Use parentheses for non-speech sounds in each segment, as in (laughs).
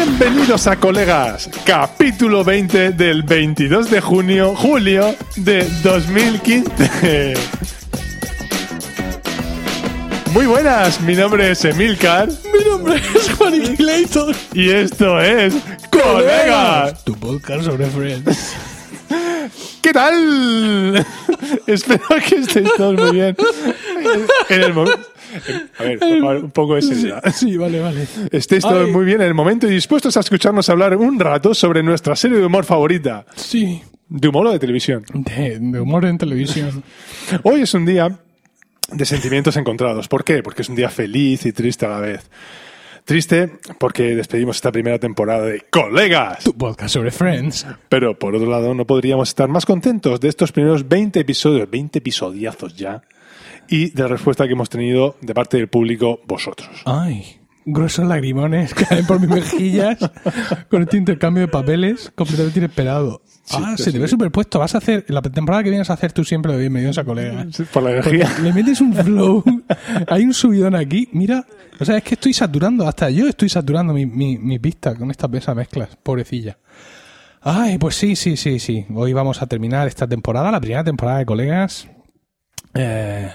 Bienvenidos a Colegas, capítulo 20 del 22 de junio, julio de 2015. Muy buenas, mi nombre es Emilcar Mi nombre es Juan Clayton. y esto es Colegas. Tu podcast sobre Friends. ¿Qué tal? Espero que estéis todos muy bien. En el mo- A ver, por favor, un poco de seriedad. Sí, vale, vale. Estéis todos muy bien en el momento y dispuestos a escucharnos hablar un rato sobre nuestra serie de humor favorita. Sí. De humor o de televisión. De, de humor en televisión. (laughs) Hoy es un día de sentimientos encontrados. ¿Por qué? Porque es un día feliz y triste a la vez. Triste porque despedimos esta primera temporada de Colegas. Tu podcast sobre Friends. Pero por otro lado, no podríamos estar más contentos de estos primeros 20 episodios, 20 episodiazos ya, y de la respuesta que hemos tenido de parte del público, vosotros. Ay. Gruesos lagrimones caen por mis mejillas (laughs) con este intercambio de papeles completamente inesperado. ah, se te ve superpuesto. Vas a hacer, la temporada que vienes a hacer tú siempre lo bienvenidos a colegas. Por la Porque energía. le metes un flow, hay un subidón aquí. Mira, o sea, es que estoy saturando, hasta yo estoy saturando mi, mi, mi pista con estas esas mezclas, pobrecilla. Ay, pues sí, sí, sí, sí. Hoy vamos a terminar esta temporada, la primera temporada de colegas. Eh,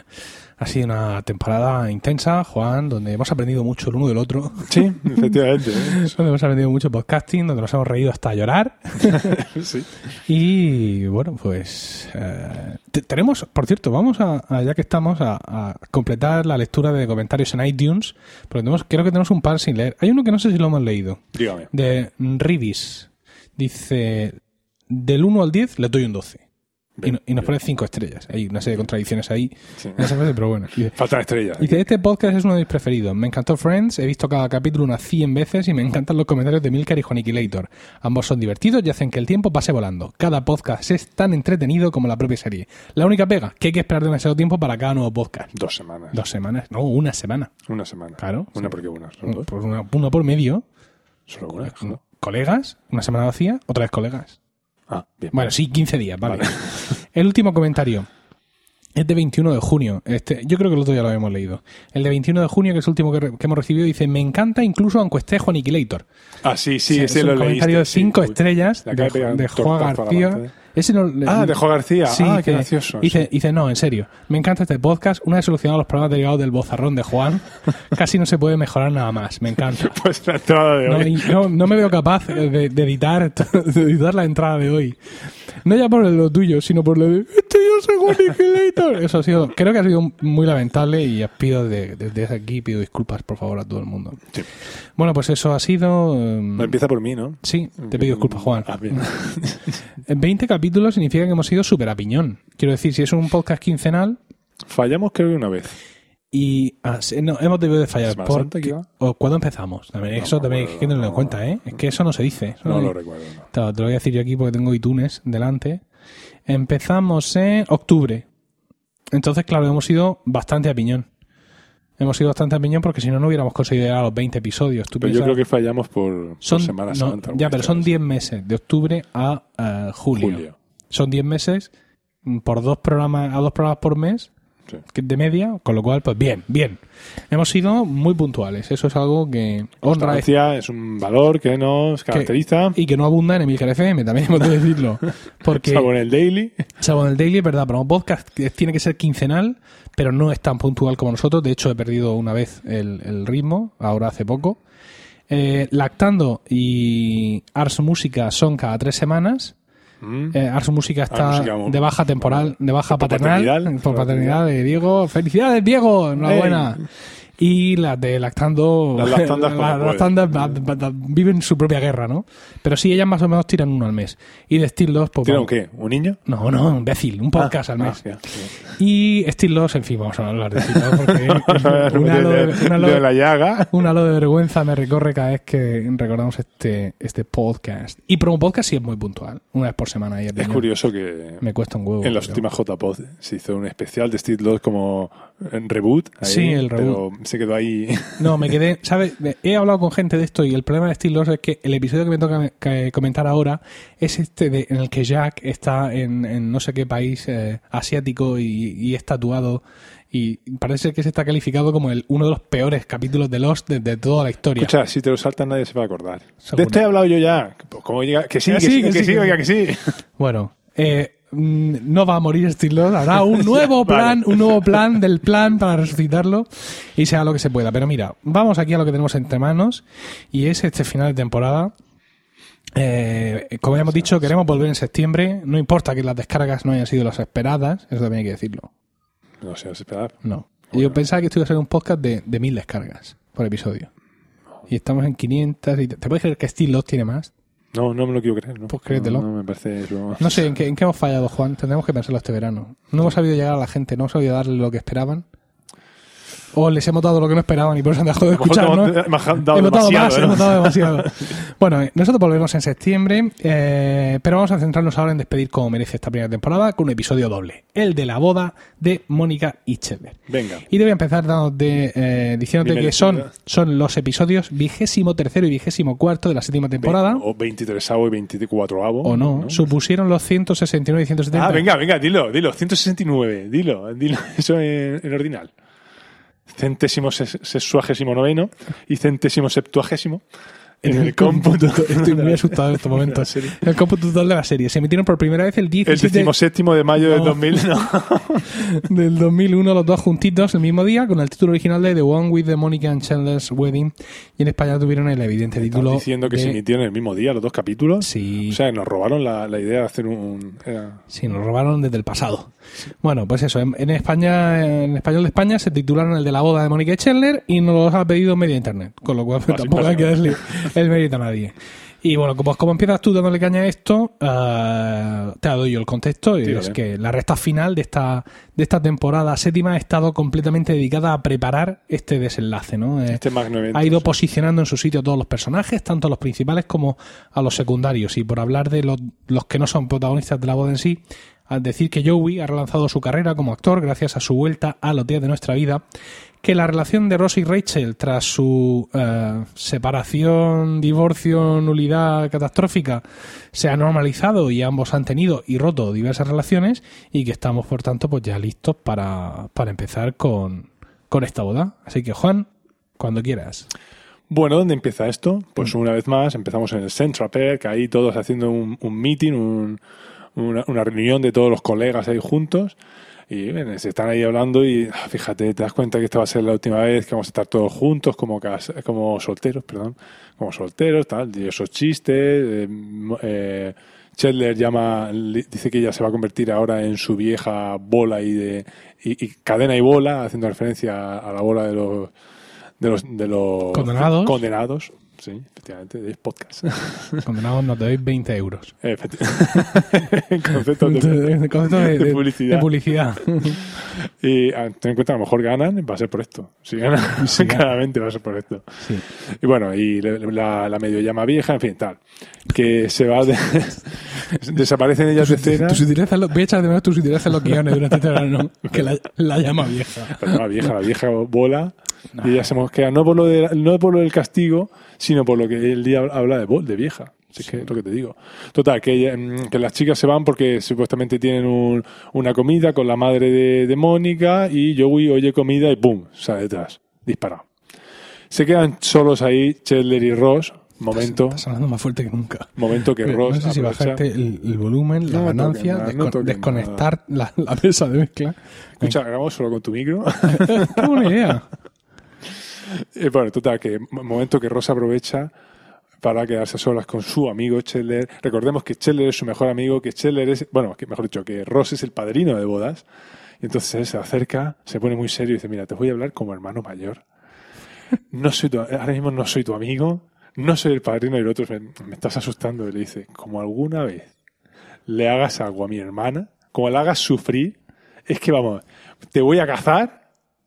ha sido una temporada intensa, Juan, donde hemos aprendido mucho el uno del otro. Sí, efectivamente. ¿eh? (laughs) Donde hemos aprendido mucho podcasting, donde nos hemos reído hasta llorar. (laughs) Sí. Y bueno, pues eh, te- tenemos, por cierto, vamos a, a- ya que estamos, a, a completar la lectura de comentarios en iTunes, porque tenemos, creo que tenemos un par sin leer. Hay uno que no sé si lo hemos leído, Dígame. de Rivis. Dice, del 1 al 10 le doy un 12. Y, no- y nos pone 5 estrellas. Hay una serie de contradicciones ahí. Sí. en esa frase, pero bueno. Faltan estrellas. Dice, este podcast es uno de mis preferidos. Me encantó Friends, he visto cada capítulo unas 100 veces y me encantan los comentarios de Milcar y Juaniquilator. Ambos son divertidos y hacen que el tiempo pase volando. Cada podcast es tan entretenido como la propia serie. La única pega, que hay que esperar demasiado tiempo para cada nuevo podcast. Dos semanas. Dos semanas, no, una semana. Una semana. Claro. Una porque una. Dos. Pues una, por medio. Solo una. ¿no? Colegas, una semana vacía, otra vez colegas. Ah, bien. Bueno, sí, 15 días, vale. Vale. (laughs) El último comentario es de 21 de junio. Este, yo creo que el otro ya lo habíamos leído. El de 21 de junio, que es el último que, re- que hemos recibido, dice: Me encanta incluso aunque esté Juaniquilator. Ah, sí, sí, es ese un lo comentario leíste, de 5 sí. Uy. estrellas de, de un Juan García. Ese no, Ah, de Juan García. Sí, ah, qué gracioso. Dice, dice, no, en serio. Me encanta este podcast. Una vez solucionado los problemas derivados del bozarrón de Juan, (laughs) casi no se puede mejorar nada más. Me encanta. (laughs) Pues la entrada de hoy. no, no me veo capaz de, de editar (laughs) de editar la entrada de hoy. No ya por lo tuyo, sino por lo de este yo soy Aniquilator". Eso ha sido, creo que ha sido muy lamentable y os pido de- desde aquí pido disculpas por favor a todo el mundo. Sí. Bueno, pues eso ha sido. No, empieza por mí, ¿no? sí, te pido disculpas, Juan. Ah, bien. En 20 capítulos significa que hemos ido súper a piñón. Quiero decir, si es un podcast quincenal Fallamos creo que una vez. y ah, no, hemos debido de fallar. O cuándo empezamos. También, No eso me también hay que tenerlo en no. cuenta, ¿eh? Es que eso no se dice. No lo recuerdo. no. Te lo voy a decir yo aquí porque tengo iTunes delante. Empezamos en octubre. Entonces, claro, hemos ido bastante a piñón. Hemos ido bastante piñón porque si no, no hubiéramos conseguido llegar a los 20 episodios. Tú Pero yo creo que fallamos por, por son, Semana no, ya, pero son vez. 10 meses, de octubre a eh, julio. Julio. Son 10 meses mm, por dos programas, a dos programas por mes Sí. que- de media, con lo cual, pues bien, bien. Hemos sido muy puntuales. Eso es algo que honra es un valor que nos caracteriza. y que no abunda en Emilcar FM, también hemos de decirlo. (laughs) Porque Salvo en el daily. Salvo en el daily, es verdad, para un podcast que tiene que ser quincenal, pero no es tan puntual como nosotros. De hecho, he perdido una vez el, el ritmo, ahora hace poco. Eh, Lactando y Ars Música son cada tres semanas. Mm. Eh, Ars Música está de baja temporal, de baja paternal, paternidad. por paternidad de Diego. ¡Felicidades, Diego! ¡Enhorabuena! Y las de Lactando, Las (laughs) lactandas como las pueden. lactandas va- va- va- viven su propia guerra, ¿no? Pero sí, ellas más o menos tiran uno al mes. Y de Steel Loss, pues ¿Tiene un vamos- qué? ¿Un niño? no, no, imbécil, un podcast Ah, al mes. ah. Y Steel Loss, en fin, vamos a hablar de Steel Loss porque (laughs) un de, halo de, un la llaga. un halo de vergüenza me recorre cada vez que recordamos este, este podcast. Y Promo Podcast sí es muy puntual, una vez por semana. Y Es curioso que Me cuesta un huevo. en las últimas JPod se hizo un especial de Steve Loss como en reboot. ahí, Sí, el Pero reboot. se quedó ahí. No, me quedé, (laughs) ¿sabes? He hablado con gente de esto y el problema de Steel Loss es que el episodio que me toca que comentar ahora es este de, en el que Jack está en, en no sé qué país eh, asiático y, y es tatuado y parece que se está calificado como el, uno de los peores capítulos de Lost de, de toda la historia. Escucha, si te lo saltas nadie se va a acordar. De Seguro. este he hablado yo ya. Pues, ¿Cómo llega? Que sí, Que que, sí, sí, que que, sí, sí, que sí. que sí. Bueno, eh, no va a morir Steel Loss, habrá un (laughs) nuevo Vale. plan, un nuevo plan del plan para resucitarlo y sea lo que se pueda. Pero mira, vamos aquí a lo que tenemos entre manos y es este final de temporada. Eh, como ya hemos dicho, queremos volver en septiembre. No importa que las descargas no hayan sido las esperadas, eso también hay que decirlo. No sé, esperar. No. Yo pensaba que esto iba a ser un podcast de, de mil descargas por episodio. Y estamos en 500. Y te, ¿te puedes creer que Steel Loss tiene más? No, no me lo quiero creer. ¿no? Pues créetelo. No, no me parece. eso- No sé, ¿en qué, ¿en qué hemos fallado, Juan? Tendremos que pensarlo este verano. No hemos sabido llegar a la gente, no hemos sabido darle lo que esperaban. O les hemos dado lo que no esperaban y por eso han dejado de escucharnos. hemos- dado hemos dado más, ¿eh? hemos dado demasiado. (laughs) bueno, eh, nosotros volvemos en septiembre, eh, pero vamos a centrarnos ahora en despedir como merece esta primera temporada con un episodio doble, el de la boda de Mónica y Chandler. Venga. Y te voy a empezar dándote, eh, diciéndote Dime, que son, son los episodios vigésimo tercero y vigésimo cuarto de la séptima temporada. O 23 y 24 avo. o no, supusieron los 169 y 170. Ah, venga, venga, dilo, dilo. 169, dilo, dilo. (laughs) Eso en, en ordinal. Centésimo ses- sexuagésimo noveno y centésimo septuagésimo en el (laughs) cómputo. (laughs) Estoy muy asustado en (laughs) estos momentos. El cómputo total de la serie. Se emitieron por primera vez el El 17 decimoséptimo de mayo del No. 2000. No. del 2001, los dos juntitos el mismo día, con el título original de The One with the Monica and Chandler's Wedding. Y en España tuvieron el evidente título. diciendo que de- se emitieron el mismo día los dos capítulos. Sí. O sea, nos robaron la, la idea de hacer un. era- Sí, nos robaron desde el pasado. Bueno, pues eso, en, en España, en español de España se titularon el de la boda de Mónica Chandler y nos los ha pedido media internet, con lo cual pues, tampoco hay que darle el mérito a nadie. Y bueno, como, como empiezas tú dándole caña a esto, ah, te doy yo el contexto, y es que la recta final de esta, de esta temporada séptima ha estado completamente dedicada a preparar este desenlace, ¿no? Eh, Este magno evento. ha ido posicionando en su sitio a todos los personajes, tanto a los principales como a los secundarios. Y por hablar de los, los que no son protagonistas de la boda en sí, al decir que Joey ha relanzado su carrera como actor gracias a su vuelta a los días de nuestra vida, que la relación de Ross y Rachel tras su eh, separación, divorcio, nulidad catastrófica se ha normalizado y ambos han tenido y roto diversas relaciones y que estamos por tanto pues ya listos para, para empezar con, con esta boda. Así que Juan, cuando quieras. Bueno, ¿dónde empieza esto? Mm. Pues una vez más empezamos en el Central Perk, ahí todos haciendo un, un meeting, un- una, una reunión de todos los colegas ahí juntos. Y bueno, se están ahí hablando y ah, fíjate, te das cuenta que esta va a ser la última vez que vamos a estar todos juntos como, cas- como solteros, perdón, como solteros, tal, y esos chistes. eh, eh, Chandler llama, dice que ella se va a convertir ahora en su vieja bola y de y, y cadena y bola, haciendo referencia a la bola de los de los, de los Condenados. condenados. Sí, efectivamente, de podcast. (laughs) Condenados nos debéis 20 euros. Efecti- (laughs) Conceptos de, De- concepto de, de publicidad. publicidad. (laughs) Y ah, ten en cuenta, a lo mejor ganan, va a ser por esto. Si ganan, claramente va a ser por esto. Sí. Y bueno, y la, la medio llama vieja, en fin, tal. Que se va de, desaparecen ellas de escena. Tus sutilezas, voy a echar de menos tus sutilezas en los guiones durante este verano. Que la, la llama vieja. La vieja, la vieja bola. Y ella se mosquea, no por, lo de, no por lo del castigo, sino por lo que el día habla de, bol- de vieja. Si es que es lo que te digo. Total, que, mm, que las chicas se van porque supuestamente tienen un- una comida con la madre de, de Mónica y Joey oye comida y ¡pum! sale detrás. Disparado. Se quedan solos ahí Chandler y Ross. Momento, Estás hablando más fuerte que nunca. momento que Pero Ross no sé si aprovecha- bajarte el, el volumen, la No ganancia, nada, no desconectar la, la mesa de mezcla. Escucha, hagamos solo con tu micro. (laughs) Qué buena idea. Eh, bueno, total, que mo- momento que Ross aprovecha para quedarse a solas con su amigo Chandler. Recordemos que Chandler es su mejor amigo, que Chandler es, bueno, que mejor dicho, que Ross es el padrino de bodas. Y entonces él se acerca, se pone muy serio y dice, mira, te voy a hablar como hermano mayor. No soy tu, ahora mismo no soy tu amigo, no soy el padrino y el otro me, me estás asustando. Y le dice, como alguna vez le hagas algo a mi hermana, como la hagas sufrir, es que vamos, te voy a cazar,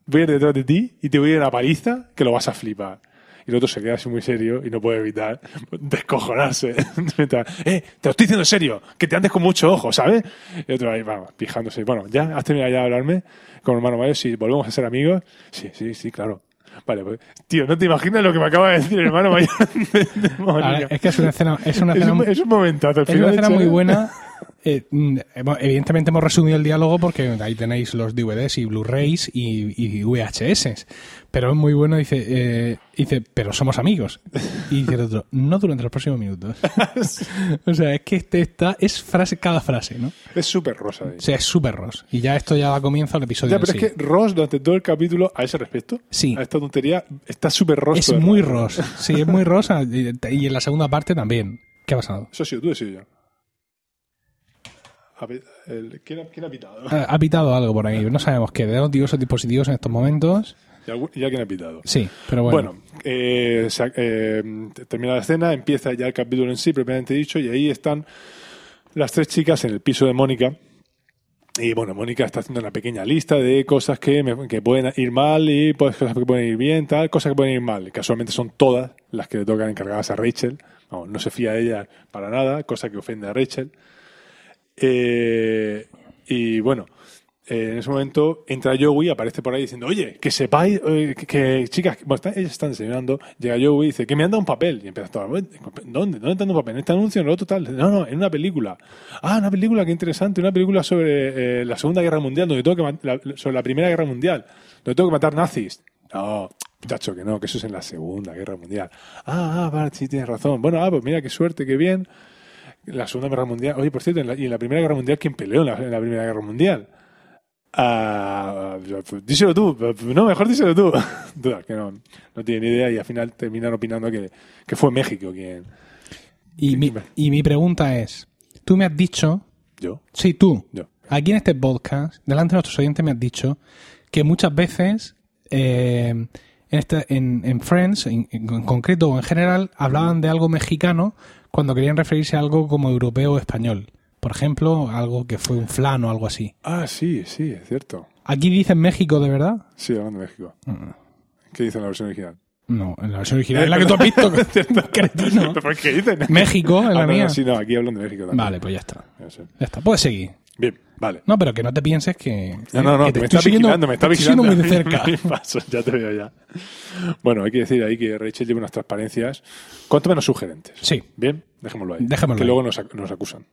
voy a ir detrás de ti y te voy a ir a una paliza que lo vas a flipar. Y el otro se queda así muy serio y no puede evitar (laughs) descojonarse. (laughs) eh, te lo estoy diciendo en serio, que te andes con mucho ojo, ¿sabes? Y el otro ahí, vamos, fijándose. Bueno, ya has terminado ya de hablarme con hermano mayor, si volvemos a ser amigos. Sí, sí, sí, claro. Vale, pues, tío, no te imaginas lo que me acaba de decir el hermano mayor de, de Mónica. Ahora, es que es una escena, es una Es escena, un, es un momentazo. al es una escena muy buena. (laughs) Eh, mm, evidentemente hemos resumido el diálogo porque ahí tenéis los DVDs y Blu-rays y, y VHS. Pero es muy bueno, dice, eh, dice, pero somos amigos. Y dice el otro, no durante los próximos minutos. (laughs) o sea, es que este está, es frase cada frase, ¿no? Es súper rosa. O sea, es súper Ross. Y ya esto ya da comienzo al episodio. Ya, pero sí. es que Ross, durante todo el capítulo, a ese respecto, Sí. a esta tontería, está súper Ross. es muy. Ross. Sí, es muy rosa. Y, y en la segunda parte también. ¿Qué ha pasado? Eso ha sido tú, sido yo. ¿Quién, ha, quién ha pitado? Ha, ha pitado algo por ahí. No sabemos qué. De los diversos dispositivos en estos momentos. ¿Y algún- y alguien ha pitado? Sí, pero bueno. Bueno, eh, se- eh, termina la escena, empieza ya el capítulo en sí, propiamente dicho, y ahí están las tres chicas en el piso de Mónica. Y bueno, Mónica está haciendo una pequeña lista de cosas que, me- que pueden ir mal y pues, cosas que pueden ir bien, tal, cosas que pueden ir mal. Casualmente son todas las que le tocan encargadas a Rachel. Vamos, no se fía de ella para nada, cosa que ofende a Rachel. Eh, y bueno, eh, en ese momento entra Joey, aparece por ahí diciendo, oye, que sepáis, eh, que, chicas, bueno, ellas están desayunando, llega Joey y dice, que me han dado un papel. Y empieza todo, ¿dónde? ¿Dónde te han dado un papel? ¿En este anuncio? ¿En lo otro tal? No, no, en una película. Ah, una película, qué interesante, una película sobre eh, la Segunda Guerra Mundial, donde tengo que la- sobre la Primera Guerra Mundial, donde tengo que matar nazis. No, muchacho, que no, que eso es en la Segunda Guerra Mundial. Ah, ah, sí, tienes razón. Bueno, ah, pues mira, qué suerte, qué bien. La Segunda Guerra Mundial. Oye, por cierto, en la, y en la Primera Guerra Mundial, ¿quién peleó en la, en la Primera Guerra Mundial? Ah, díselo tú. No, mejor díselo tú. (laughs) Duda, que no, no tiene ni idea y al final terminan opinando que, que fue México quien. y, mi, y mi pregunta es: Tú me has dicho, Yo. sí, tú, Yo. aquí en este podcast, delante de nuestros oyentes, me has dicho que muchas veces eh, en, este, en, en Friends, en, en concreto o en general, hablaban de algo mexicano cuando querían referirse a algo como europeo o español. Por ejemplo, algo que fue un flan o algo así. Ah, sí, sí, es cierto. ¿Aquí dicen México de verdad? Sí, hablando de México. ¿Qué dice en la versión original? No, en la versión original es la que tú has visto. (laughs) cretino. (laughs) ¿Por qué dicen? México, en la Ah, no, mía. no, sí, no, aquí hablan de México también. Vale, pues ya está. Ya está. Puedes seguir. Bien, vale. No, pero que no te pienses que. No, no, no, que que me estoy está vigilando, me está te vigilando. muy de cerca. (laughs) Mis pasos, ya te veo ya. Bueno, hay que decir ahí que Rachel lleva unas transparencias cuanto menos sugerentes. Sí. Bien, dejémoslo ahí. Dejémoslo que ahí. luego nos, nos acusan.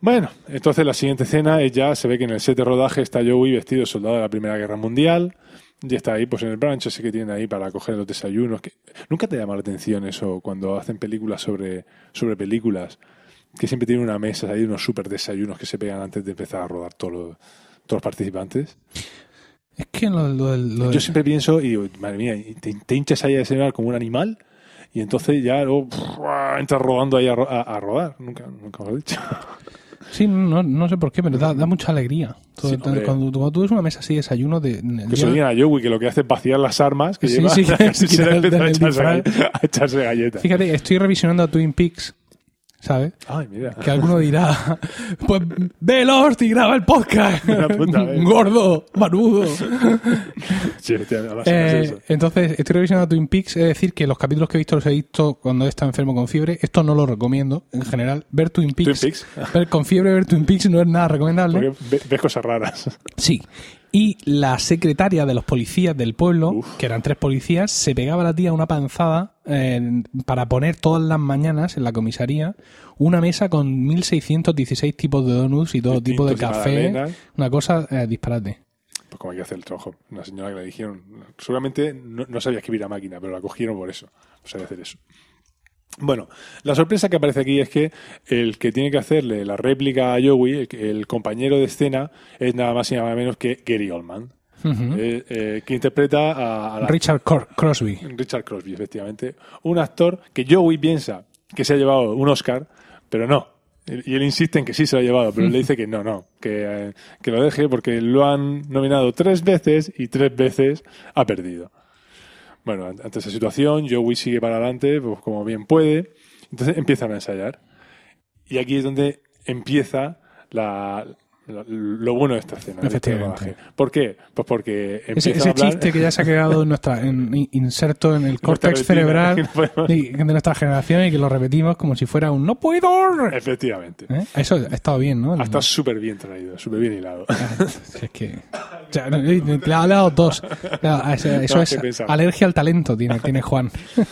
Bueno, entonces la siguiente escena es ya, se ve que en el set de rodaje está Joey vestido de soldado de la Primera Guerra Mundial. Y está ahí, pues en el branch ese que tiene ahí para coger los desayunos. Que... ¿Nunca te llama la atención eso cuando hacen películas sobre, sobre películas? Que siempre tienen una mesa, hay unos super desayunos que se pegan antes de empezar a rodar todos los, todos los participantes. Es que lo, lo- lo- Yo siempre pienso, y digo, madre mía, te, te hinchas ahí a desayunar como un animal y entonces ya luego pff, entras rodando ahí a, a- a rodar. Nunca, nunca lo he dicho. (laughs) Sí, no, no sé por qué, pero da, da mucha alegría. Todo- Sí, todo- cuando, cuando tú ves una mesa así de desayuno de. Que se lo a Joey que lo que hace es vaciar las armas que Sí, lleva sí, (laughs) que- se (laughs) empieza a echarse, a echarse galletas. Fíjate, estoy revisionando a Twin Peaks, ¿sabes? Ay, mira. Que alguno dirá, pues ve el Horst y graba el podcast. Gordo, manudo. Sí, Eh, entonces, estoy revisando Twin Peaks, es decir, que los capítulos que he visto los he visto cuando está enfermo con fiebre. Esto no lo recomiendo, en general. Ver Twin Peaks, Twin Peaks. ver con fiebre, ver Twin Peaks no es nada recomendable. Porque ve- ves cosas raras. Sí. Y la secretaria de los policías del pueblo, Uf. que eran tres policías, se pegaba a la tía una panzada eh, para poner todas las mañanas en la comisaría una mesa con 1616 tipos de donuts y todo tipo de café. Una cosa eh, disparate. Pues como hay que hacer el trabajo. Una señora que le dijeron, seguramente no, no sabía escribir a máquina, pero la cogieron por eso. No sabía hacer eso. Bueno, la sorpresa que aparece aquí es que el que tiene que hacerle la réplica a Joey, el, compañero de escena, es nada más y nada menos que Gary Oldman, eh, eh, que interpreta a, a la- Richard Cor- Crosby. Richard Crosby, efectivamente. Un actor que Joey piensa que se ha llevado un Oscar, pero no. Y él insiste en que sí se lo ha llevado, pero él le dice que no, no, que, eh, que lo deje porque lo han nominado tres veces y tres veces ha perdido. Bueno, an- ante esa situación, Joey sigue para adelante, pues como bien puede. Entonces empiezan a ensayar. Y aquí es donde empieza la, la- lo bueno de esta escena. de este Efectivamente. rodaje. ¿Por qué? Pues porque empieza Ese, a ese hablar... chiste que ya se ha quedado en nuestra, en- in- inserto en el córtex cerebral (laughs) de nuestra generación y que lo repetimos como si fuera un no puedo. Efectivamente. ¿Eh? Eso ha estado bien, ¿no? Ha estado súper bien traído, súper bien hilado. Si es que O sea, no, le ha dado dos. Claro, Eso, eso No, es alergia al talento, tiene, tiene Juan. (laughs)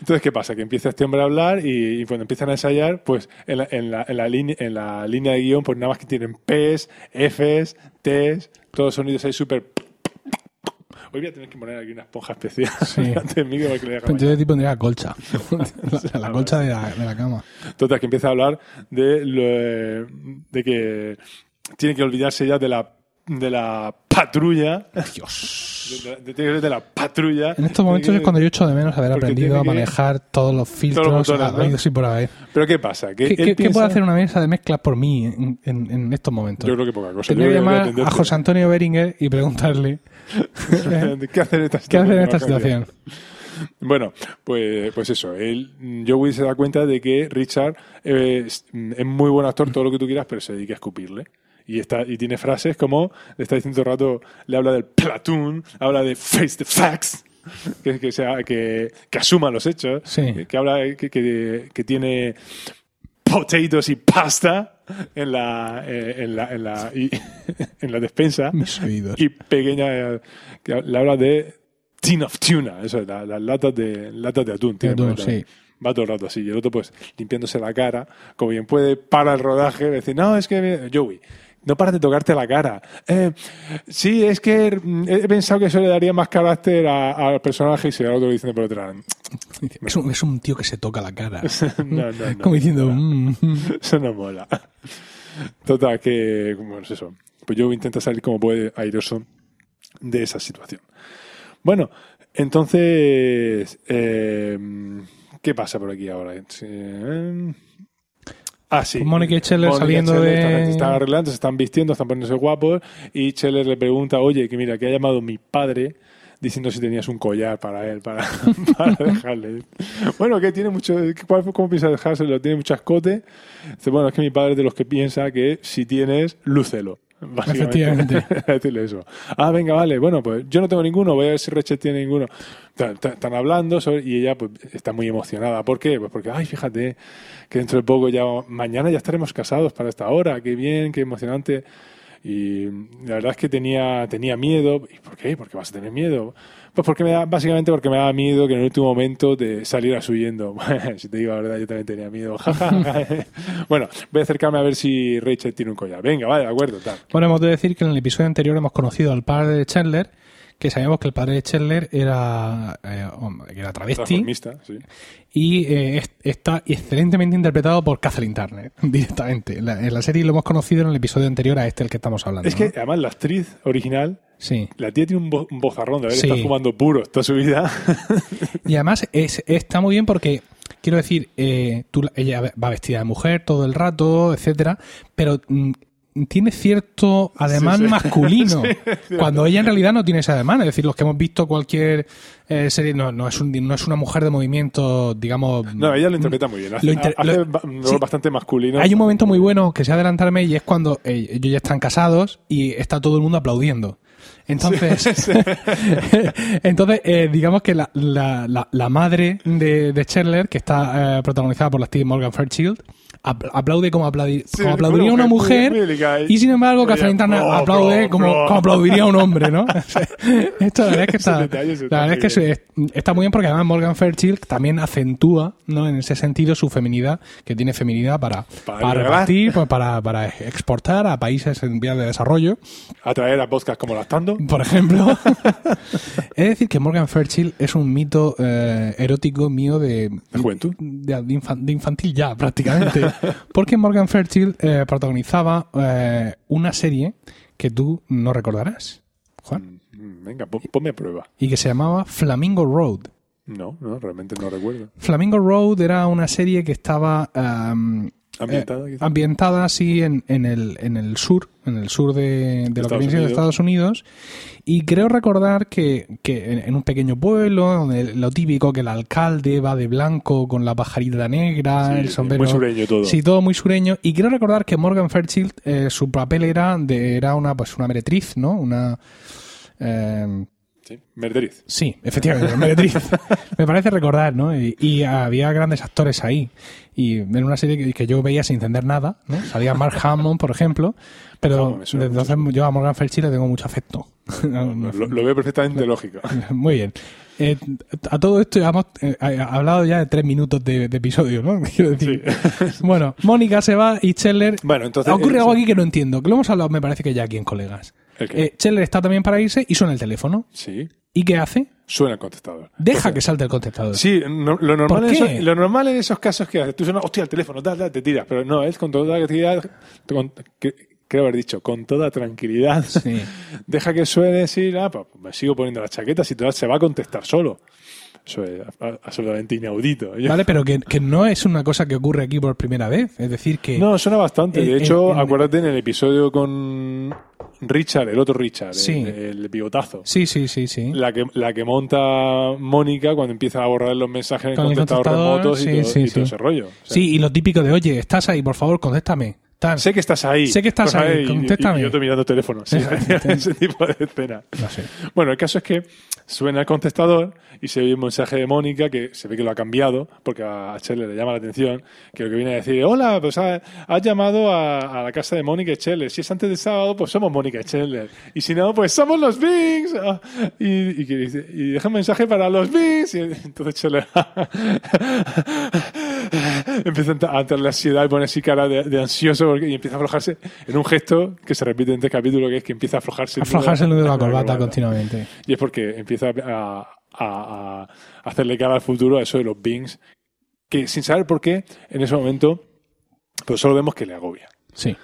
Entonces, ¿qué pasa? Que empieza este hombre a hablar y, y cuando empiezan a ensayar, pues en la, en la, en la, línea, en la línea de guion, pues nada más que tienen P's, F's, T's, todos sonidos ahí súper... Hoy voy a tener que poner aquí una esponja especial Sí. (laughs) delante que le Yo de tipo pondría colcha. (laughs) (laughs) La, la colcha de la, de la cama. Total, que empieza a hablar de, lo, eh, de que tiene que olvidarse ya de la, de la patrulla. Dios. De, de- de la patrulla. En estos momentos es cuando yo echo de menos haber aprendido a que- manejar todos los filtros botones, ¿no? habidos y por haber. Pero ¿qué pasa? ¿Qué, él qué- qué piensa- puede hacer una mesa de mezclas por mí en, en- en estos momentos? Yo creo que poca cosa. Tendría que llamar a. José Antonio Beringer y preguntarle (laughs) ¿Qué hacer en esta qué hacer en esta situación? situación. Bueno, pues, pues eso. Él, Joey se da cuenta de que Richard eh, es, es muy buen actor, todo lo que tú quieras, pero se dedica a escupirle. Y, está, y tiene frases como, le está diciendo todo el rato, le habla del platoon, habla de face the facts, que, que, sea, que, que asuma los hechos, Sí. que, que habla que, tiene potatoes y pasta en la, eh, en la, en la, y- (laughs) en la despensa Mis oídos. y pequeña que le habla de tin of tuna, eso es, la- las latas de latas de atún. tiene atún, sí. Va todo el rato así. Y el otro, pues, limpiándose la cara, como bien puede, para el rodaje, decir, no, es que, Joey, no paras de tocarte la cara. Eh, sí, es que mm, he pensado que eso le daría más carácter al personaje y se el otro diciendo por otra. (laughs) Es un, es un tío que se toca la cara. (laughs) no, no, no. (laughs) Como diciendo, mm, mm. Eso no mola. Total, que, bueno, es eso. Pues yo intento salir como puede airoso de esa situación. Bueno, entonces, eh, ¿qué pasa por aquí ahora? Eh, Ah, sí. Mónica y Scheller Mónica saliendo Scheller de- Están, están arreglando, se están vistiendo, están poniéndose guapos. Y Scheller le pregunta, oye, que mira, que ha llamado mi padre diciendo si tenías un collar para él, para, (laughs) para dejarle. Bueno, que tiene mucho. ¿cuál- ¿Cómo piensa dejárselo? Tiene mucho escote. Dice, bueno, es que mi padre es de los que piensa que si tienes, lúcelo. (laughs) Básicamente. Efectivamente. (laughs) Decirle eso. Ah, venga, vale. Bueno, pues yo no tengo ninguno. Voy a ver si Rachel tiene ninguno. Están, hablando sobre- y ella pues está muy emocionada. ¿Por qué? Pues porque, ay, fíjate que dentro de poco ya, mañana ya estaremos casados para esta hora. Qué bien, qué emocionante. Y la verdad es que tenía, tenía miedo. ¿Y por qué? ¿Por qué vas a tener miedo? Pues porque me da, básicamente porque me daba miedo que en el último momento te salieras huyendo. (laughs) si te digo la verdad, yo también tenía miedo. (laughs) bueno, voy a acercarme a ver si Rachel tiene un collar. Venga, vale, de acuerdo, tal. Bueno, hemos de decir que en el episodio anterior hemos conocido al padre de Chandler, que sabíamos que el padre de Chandler era, eh, era travesti sí. y eh, es- está excelentemente interpretado por Kathleen Turner, (laughs) directamente. En la, en la serie lo hemos conocido en el episodio anterior a este el que estamos hablando. Es que ¿no? además la actriz original, Sí. la tía tiene un, bo- un bozarrón de haber Sí. estado fumando puros toda su vida. (laughs) Y además es, está muy bien porque, quiero decir, eh, tú, ella va vestida de mujer todo el rato, etcétera, pero mm, tiene cierto ademán Sí, sí. masculino, (laughs) Sí, cuando ella en realidad no tiene ese ademán. Es decir, los que hemos visto cualquier eh, serie, no, no, es un, no es una mujer de movimiento, digamos... No, ella lo interpreta muy bien. Lo inter- hace lo- bastante masculino. Hay un momento muy bueno que sé adelantarme y es cuando eh, ellos ya están casados y está todo el mundo aplaudiendo. Entonces, (laughs) entonces eh, digamos que la, la, la, la madre de, de Chandler, que está eh, protagonizada por la actriz Morgan Fairchild, aplaude como, aplaudir, Sí, como aplaudiría una mujer muy- muy delicada. y sin embargo Catherine Turner "Bro, aplaude bro, como, bro". como aplaudiría un hombre, ¿no? (laughs) Esto la verdad es que está, la verdad es que está muy bien porque además Morgan Fairchild también acentúa ¿no? en ese sentido su feminidad, que tiene feminidad para, Para para, repartir, pues, para, para exportar a países en vías de desarrollo, Atraer a podcasts como Lactando. por ejemplo. (laughs) es decir, que Morgan Fairchild es un mito eh, erótico mío de, ¿De juventud? de, de infantil ya, prácticamente. (laughs) (laughs) Porque Morgan Fairchild eh, protagonizaba eh, una serie que tú no recordarás, Juan, Mm, Venga, pon- ponme a prueba. y que se llamaba Flamingo Road. No, no, realmente no recuerdo. Flamingo Road era una serie que estaba um, Ambientada, eh, ambientada así en, en, el, en el sur, en el sur de, de lo que Estados viene siendo Unidos. Estados Unidos. Y creo recordar que, que en, en un pequeño pueblo, donde lo típico que el alcalde va de blanco con la pajarita negra, Sí, el sombrero. muy sureño todo. Sí, todo muy sureño. Y quiero recordar que Morgan Fairchild, eh, su papel era de, era una, pues una meretriz, ¿no? Una. eh, Sí. Sí, efectivamente. (laughs) Me parece recordar, ¿no? Y, y había grandes actores ahí. Y en una serie que, que yo veía sin entender nada, ¿no? Salía Mark Hammond, por ejemplo. Pero desde entonces yo a Morgan Felchi le tengo mucho afecto. (laughs) No, no, Lo, lo veo perfectamente lógico. (laughs) Muy bien. Eh, a todo esto hemos eh, hablado ya de tres minutos de, de episodio, ¿no? Quiero decir. Bueno, Mónica se va y Scheller. Bueno, entonces, Ocurre eh, algo aquí que no entiendo. Que lo hemos hablado, me parece que ya aquí en colegas. Eh, Scheller está también para irse y suena el teléfono. Sí. ¿Y qué hace? Suena el contestador. Deja O sea, que salte el contestador. Sí, no- lo, normal ¿Por en qué? esos, lo normal en esos casos que haces, tú suenas, hostia, el teléfono, tal, tal, te tiras, pero no, es con toda tranquilidad, con- que- creo haber dicho, con toda tranquilidad, Sí. (laughs) deja que suene, sí, nada, pues me sigo poniendo la chaqueta, si total se va a contestar solo. Eso es absolutamente inaudito. (laughs) Vale, pero que, que no es una cosa que ocurre aquí por primera vez. Es decir, que. No, suena bastante. En- De hecho, en- acuérdate en el episodio con Richard, el otro Richard, Sí. el, bigotazo. Sí, sí, sí, sí. La que, la que monta Mónica cuando empieza a borrar los mensajes en Con el contestador contestador, remotos y, sí, todo, sí, y todo ese rollo. O sea, Sí, y lo típico de, oye, estás ahí, por favor, contéstame. Sé que estás ahí. Sé que estás Pues, ahí, y- contéstame. Y, yo estoy mirando teléfono. Sí, (laughs) ese tipo de escena. No sé. Bueno, el caso es que suena el contestador y se oye un mensaje de Mónica que se ve que lo ha cambiado porque a Chelle le llama la atención que lo que viene a decir hola, pues ha- has llamado a, a la casa de Mónica y Chelle. Si es antes del sábado, pues somos Mónica y Chelle. Y si no, pues somos los Bings. Ah, Y, y, y deja un mensaje para los Bings. Y entonces Chelle (laughs) empieza a entrar la ansiedad y pone así cara de, de ansioso porque- y empieza a aflojarse en un gesto que se repite en este capítulo que es que empieza a aflojarse Aflojarse el nudo de la corbata continuamente. y es porque empieza a, a- a hacerle cara al futuro a eso de los Bings, que sin saber por qué, en ese momento, pues solo vemos que le agobia. Sí.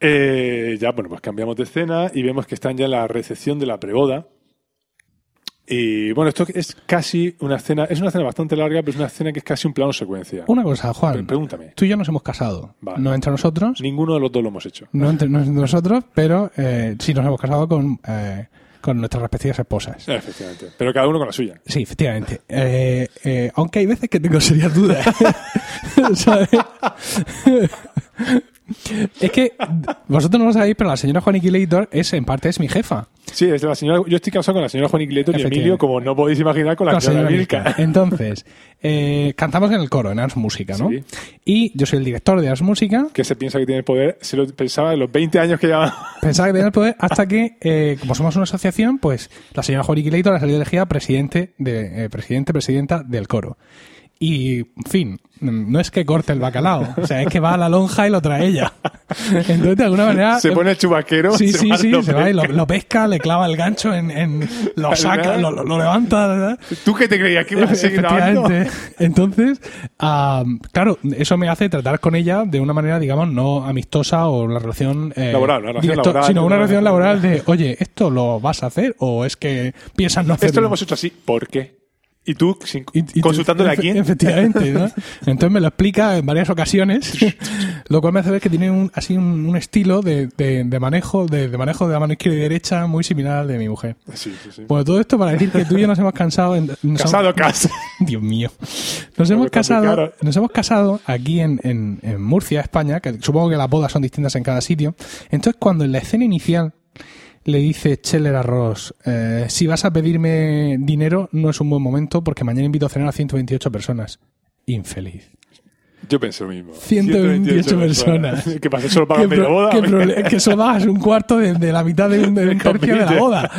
Eh, ya, bueno, pues cambiamos de escena y vemos que están ya en la recepción de la preboda. Y bueno, esto es casi una escena, es una escena bastante larga, pero es una escena que es casi un plano secuencia. Una cosa, Juan. Pre- Pregúntame. Tú y yo nos hemos casado. Vale. No entre nosotros, Ninguno de los dos lo hemos hecho. no entre nos- nosotros, pero eh, sí nos hemos casado con, eh, con nuestras respectivas esposas. Efectivamente. Pero cada uno con la suya. Sí, efectivamente. Eh, aunque hay veces que tengo serias dudas. (laughs) (laughs) ¿Sabes? Es que vosotros no lo sabéis, pero la señora Juaniquilator es en parte es mi jefa. Sí, es la señora, yo estoy casado con la señora Juaniquileto y. Emilio, como no podéis imaginar, con la, Con la señora Milka. Entonces, eh, cantamos en el coro, en Ars Música, ¿no? Sí. Y yo soy el director de Ars Música. que se piensa que tiene poder, se lo pensaba en los 20 años que lleva. Pensaba que tenía el poder hasta que, (laughs) eh, como somos una asociación, pues la señora Juaniquilator ha salido elegida presidente, de, eh, presidente, presidenta del coro. Y, en fin, no es que corte el bacalao, o sea, es que va a la lonja y lo trae ella. (laughs) Entonces, de alguna manera... Se pone el chubaquero. Sí, se sí, va, sí, lo se va y lo, pesca. lo pesca, le clava el gancho en, en lo saca, lo, levanta, ¿verdad? ¿Tú qué te creías que ibas a seguir? Efectivamente. Entonces, ah, claro, eso me hace tratar con ella de una manera, digamos, no amistosa o una relación eh, Laboral, una relación laboral. sino una relación laboral de, oye, ¿esto lo vas a hacer o es que piensas no hacerlo? Esto lo hemos hecho así. ¿Por qué? ¿Y tú, sin- Y- y tú- consultándole a quién? Efectivamente, ¿no? (laughs) Entonces me lo explica en varias ocasiones, (laughs) lo cual me hace ver que tiene un, así un, un estilo de, de- de manejo, de, de manejo de la mano izquierda y derecha muy similar al de mi mujer. Sí, sí, sí. Bueno, todo esto para decir que tú y yo nos hemos cansado. En, nos Casado hemos- casi. (laughs) Dios mío. Nos hemos casado, nos hemos casado aquí en, en- en Murcia, España, que supongo que las bodas son distintas en cada sitio. Entonces, cuando en la escena inicial le dice Scheller a Ross, eh, si vas a pedirme dinero, no es un buen momento porque mañana invito a cenar a 128 personas. Infeliz. Yo pensé lo mismo. 128 personas. (laughs) ¿Qué pasa? ¿Solo ¿Qué, media boda? prole- que solo hagas un cuarto de, de la mitad de un, de un El tercio de la boda.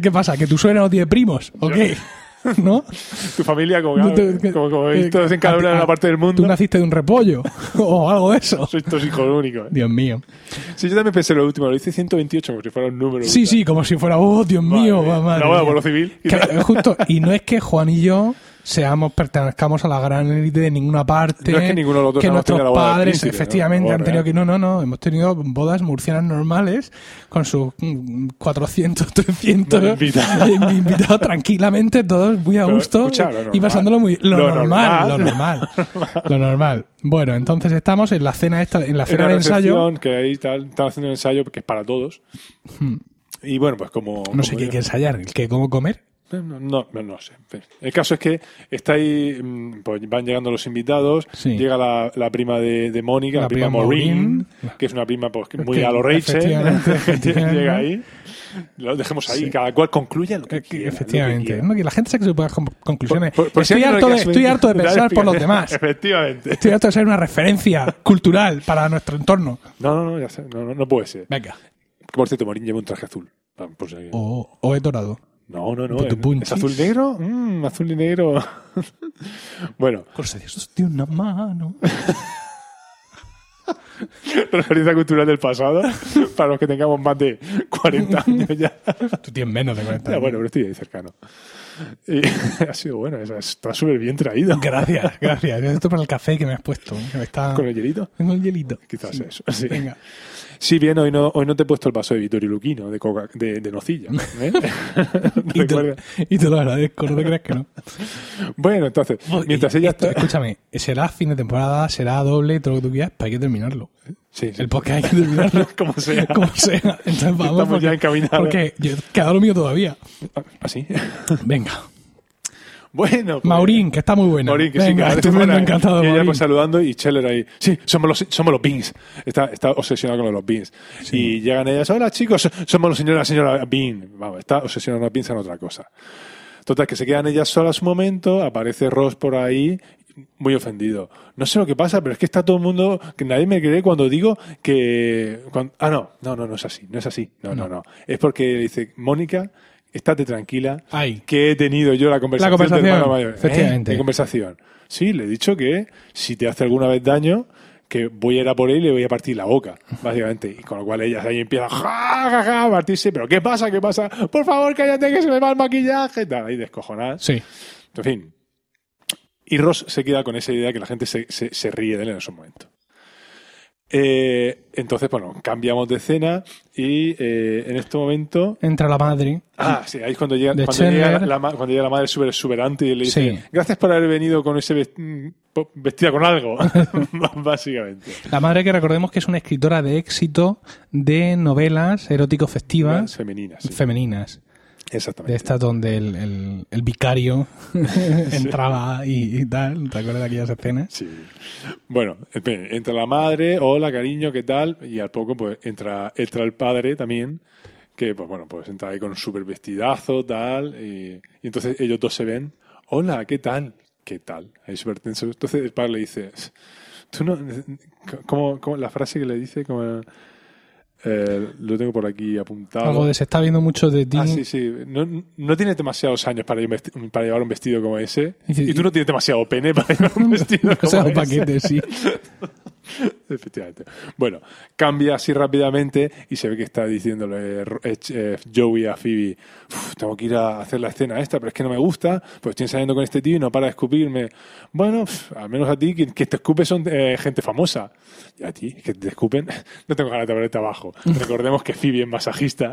¿Qué pasa? ¿Que tu suegra no tiene primos? ¿O qué? (laughs) ¿No? Tu familia, como, No como, como veis todos en cada una de la parte del Tú mundo. naciste de un repollo (laughs) o algo de eso. Sois todos hijos únicos. ¿eh? Dios mío. Sí, yo también pensé lo último. Lo hice 128 como si fuera un número. Sí, sí, como si fuera, oh, Dios mío, Madre, madre la boda mía. por lo civil. Que, justo, y no es que Juan y yo seamos, pertenezcamos a la gran élite de ninguna parte. No es que ninguno de los dos que nuestros la boda padres, efectivamente, han tenido que. No, no, no. Hemos tenido bodas murcianas normales con sus mm, 400, 300 No, invitados. (laughs) invitados tranquilamente, todos muy a Pero, gusto escucha, y pasándolo muy. Lo, Lo normal, normal. (laughs) lo normal. lo normal. Bueno, entonces estamos en la cena esta, en la En cena la de ensayo. que ahí están, están haciendo un ensayo que es para todos. Y bueno, pues como... No sé qué hay que ensayar, el que cómo comer. No, no, no, sé. El caso es que está ahí, mm, pues van llegando los invitados, Sí. llega la, la prima de, de Mónica, la, La prima, prima Maureen, Maureen. que es una prima pues, muy Que, a lo Rachel, (laughs) llega ahí. Lo dejemos ahí, Sí. cada cual concluya lo que, quiera, que efectivamente. quiera. Que la gente saque sus conclusiones. Por- por si estoy, harto de, le estoy harto de dar (laughs) pensar por los demás. (laughs) Efectivamente. Estoy harto de ser una referencia cultural para nuestro entorno. No, no, no, ya sé, no, no, no puede ser. Venga. Por cierto, Morín lleva un traje azul. Por si o es dorado. No, no, no. ¿Es, azul negro? Mm, azul y negro. (laughs) bueno, Cosa de una mano. (laughs) referencia cultural del pasado. (laughs) para los que tengamos más de 40 años ya. Tú tienes menos de 40 Ya, años. bueno, pero estoy ahí cercano. Y ha sido bueno, está súper bien traído. Gracias, gracias. Esto para el café que me has puesto. Que me está... Con el hielito. Tengo el hielito. Quizás eso. Sí. Venga. Sí, bien, hoy no, hoy no te he puesto el vaso de Vittorio Luquino, de, coca, de, de nocilla. (laughs) ¿eh? (laughs) Y te, y te lo agradezco, no te creas que no. Bueno, entonces, mientras ella Esto, está... Escúchame, será fin de temporada, será doble, todo lo que tú quieras, pero hay que terminarlo. Sí, sí. El podcast hay que terminarlo. (laughs) Como sea. Como sea. Entonces vamos. Estamos porque, ya encaminados. Porque yo, queda lo mío todavía. ¿Así? Venga. Bueno. pues- Maurín, que está muy buena. Maurín, que sí, Venga, cada vez estupendo, encantado, Y ella pues saludando y Scheller ahí. Sí, somos los, somos los Beans. Está, está obsesionado con los Beans. Y llegan ellas, hola chicos, somos los la señora Bean. Vamos, está obsesionado, no piensa en otra cosa. Total, que se quedan ellas solas un momento, aparece Ross por ahí, muy ofendido. No sé lo que pasa, pero es que está todo el mundo, que nadie me cree cuando digo que... cuando- ah, no, no, no, no es así, no es así. No, no, no. Es porque dice, Mónica, estate tranquila, Ay. que he tenido yo la conversación, del conversación, hermano mayor. efectivamente. ¿Eh? ¿Qué conversación? Sí, le he dicho que si te hace alguna vez daño, que voy a ir a por él y le voy a partir la boca, básicamente. Y con lo cual ellas ahí empiezan ja, ja, ja, a partirse. ¿Pero qué pasa? ¿Qué pasa? Por favor, cállate que se me va el maquillaje. Tal, ahí descojonadas. Sí. En fin. Y Ross se queda con esa idea que la gente se, se- se ríe de él en esos momentos. Eh, entonces, bueno, cambiamos de escena y eh, en este momento Entra la madre. Ah, sí, ahí es cuando llega, cuando llega, la, cuando llega la madre súper exuberante y le dice, Sí. gracias por haber venido con ese vest- mm, vestida con algo, (laughs) básicamente. La madre que recordemos que es una escritora de éxito de novelas eróticos festivas Femeninas, sí, femeninas. De exactamente. estas donde el, el- el vicario (laughs) (laughs) entraba y, y tal. ¿Te acuerdas de aquellas escenas? Sí. Bueno, entra la madre, hola cariño, ¿qué tal? Y al poco pues entra, entra el padre también, que pues bueno, pues entra ahí con un súper vestidazo, tal, y, y entonces ellos dos se ven, hola, ¿qué tal? ¿Qué tal? Ahí súper tenso. Entonces el padre le dice, tú no, ¿cómo, cómo- la frase que le dice? Como, eh, lo tengo por aquí apuntado. Algo de se está viendo mucho de ti. Ah, sí, sí. No, no tienes demasiados años para, para llevar un vestido como ese. Y Y tú no tienes demasiado pene para llevar un (laughs) vestido (laughs) O como ese. paquete, sí. (laughs) (laughs) Efectivamente. Bueno, cambia así rápidamente y se ve que está diciéndole eh, eh, Joey a Phoebe, "Uf, tengo que ir a hacer la escena esta, pero es que no me gusta, pues estoy ensayando con este tío y no para de escupirme. Bueno, pf, al menos a ti, que, que te escupe son eh, gente famosa. Y a ti, que te escupen, (laughs) no tengo ganas de ponerte abajo. (laughs) Recordemos que Phoebe es masajista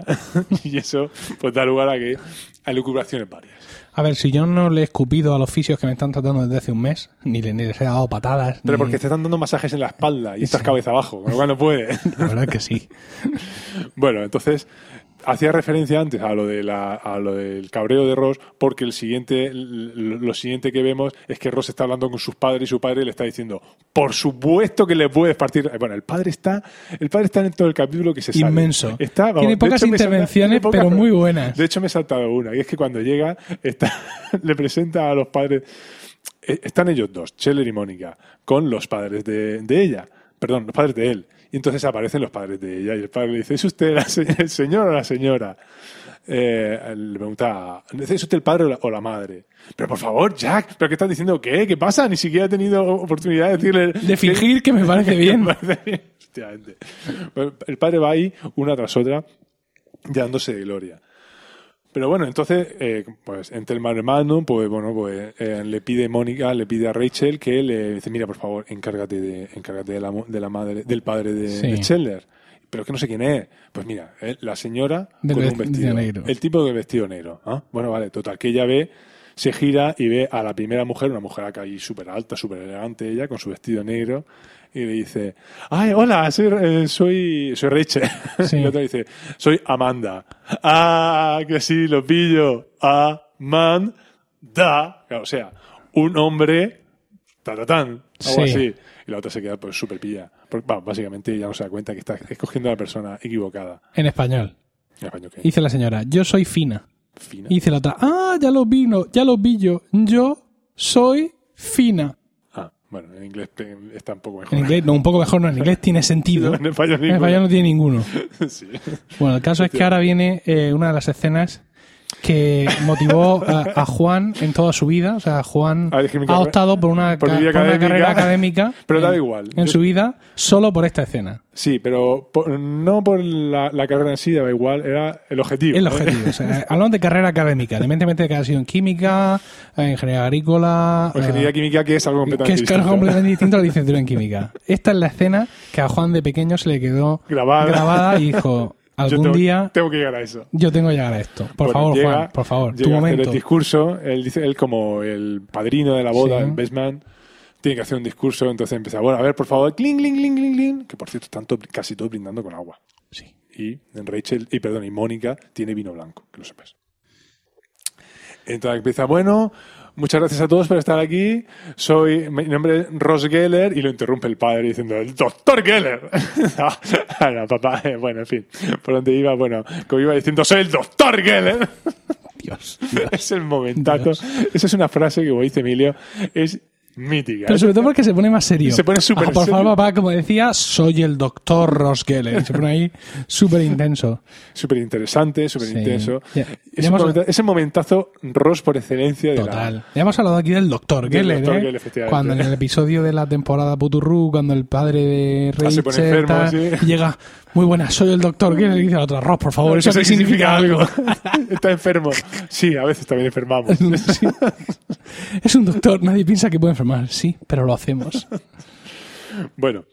y eso pues da lugar a que a lucubraciones varias. A ver, si yo no le he escupido a los fisios que me están tratando desde hace un mes, ni, le- ni les he dado patadas. Pero ni- porque te están dando masajes en la espalda y estás cabeza abajo, con lo cual no puede. (laughs) La verdad que sí. Bueno, entonces hacía referencia antes a lo de la, a lo del cabreo de Ross porque el siguiente lo siguiente que vemos es que Ross está hablando con sus padres y su padre le está diciendo por supuesto que le puedes partir bueno el padre está el padre está en todo el capítulo que se sale Inmenso. está, vamos, Tiene pocas hecho, me salta- intervenciones, tiene pocas, pero muy buenas. de hecho me he saltado una y es que cuando llega está, (laughs) le presenta a los padres eh, están ellos dos, Scheller y Mónica, con los padres de, de ella, perdón, los padres de él. Y entonces aparecen los padres de ella y el padre le dice, ¿es usted la se- el señor o la señora? Eh, le pregunta, ¿es usted el padre o la, o la madre? Pero por favor, Jack, ¿pero qué estás diciendo? ¿Qué? ¿Qué pasa? Ni siquiera he tenido oportunidad de decirle... De fingir que me parece (laughs) bien. Me parece bien, El padre va ahí, una tras otra, dándose de gloria. Pero bueno, entonces, eh, pues entre el hermano, pues bueno, pues eh, le pide Mónica, le pide a Rachel que le dice, mira, por favor, encárgate de, encárgate de la, de la madre, del padre de, Sí. de Chandler. Pero es que no sé quién es. Pues mira, eh, la señora Del con un vestido vestido negro. El tipo del vestido negro. ¿ah? Bueno, vale, total, que ella ve, se gira y ve a la primera mujer, una mujer acá ahí súper alta, súper elegante ella, con su vestido negro, y le dice, ay, hola, soy, eh, soy, soy Rachel. (laughs) Sí. Y la otra dice, soy Amanda. Ah, que sí, lo pillo. Ah, man, da, o sea, un hombre, ta, ta, tan, algo Sí. así. Y la otra se queda pues súper pilla. Porque, bueno, básicamente ya no se da cuenta que está escogiendo a la persona equivocada. En español. En español, ¿qué? Dice la señora, yo soy fina. Fina. Y dice la otra, ah, ya lo vi, no, ya lo vi yo. Yo soy fina. Bueno, en inglés está un poco mejor. En inglés, no, un poco mejor, no, en inglés tiene sentido. (laughs) En español En español no tiene ninguno. (laughs) Sí. Bueno, el caso es que ahora viene eh, una de las escenas que motivó a, a Juan en toda su vida. O sea, Juan es que mi ha optado por una, por ca- carrera académica (laughs) pero da en- igual. en Yo- su vida solo por esta escena. Sí, pero por- no por la, la carrera en sí, daba igual, era el objetivo. El objetivo. O sea, (laughs) hablamos de carrera académica, independientemente de que haya sido en química, en ingeniería agrícola. O ingeniería eh, química, que es algo completamente es que es distinto. completamente distinto a la (laughs) licenciatura en química. Esta es la escena que a Juan de pequeño se le quedó Grabada. grabada y dijo, algún tengo, día tengo que llegar a eso. yo tengo que llegar a esto. Por Bueno, favor, llega- Juan, por favor, llega tu momento. el discurso, él dice, él como el padrino de la boda, Sí. el best man, tiene que hacer un discurso, entonces empieza, bueno, a ver, por favor, cling, cling, cling, cling, cling, que por cierto están to- casi todos brindando con agua. Sí. Y Rachel, y perdón, y Mónica tiene vino blanco, que lo sepas. Entonces empieza, bueno, muchas gracias a todos por estar aquí. Soy, mi nombre es Ross Geller y lo interrumpe el padre diciendo, el doctor Geller. (laughs) no, papá, eh, bueno, en fin, por donde iba, bueno, como iba diciendo, soy el doctor Geller. Dios. (laughs) es el momentazo. Dios. Esa es una frase que, como dice Emilio, es mítica. Pero sobre todo porque se pone más serio. Se pone súper Ah, por favor, papá, como decía, soy el doctor Ross Geller. Y Se pone ahí súper intenso. Súper interesante, súper Sí. intenso. Ya- Es, ya un hemos- momenta- es el momentazo Ross por excelencia de Total. la... Ya hemos hablado aquí del doctor Geller. ¿eh? Geller, efectivamente. Cuando en el episodio de la temporada Puturru, cuando el padre de Ah, se pone Rachel enfermo, tal, sí. llega, muy buena, soy el doctor Geller, y dice la otra, Ross, por favor, eso sí significa algo. (laughs) Está enfermo. Sí, a veces también enfermamos. (laughs) Sí. Es un doctor, nadie piensa que puede enfermar. Sí, pero lo hacemos. Bueno.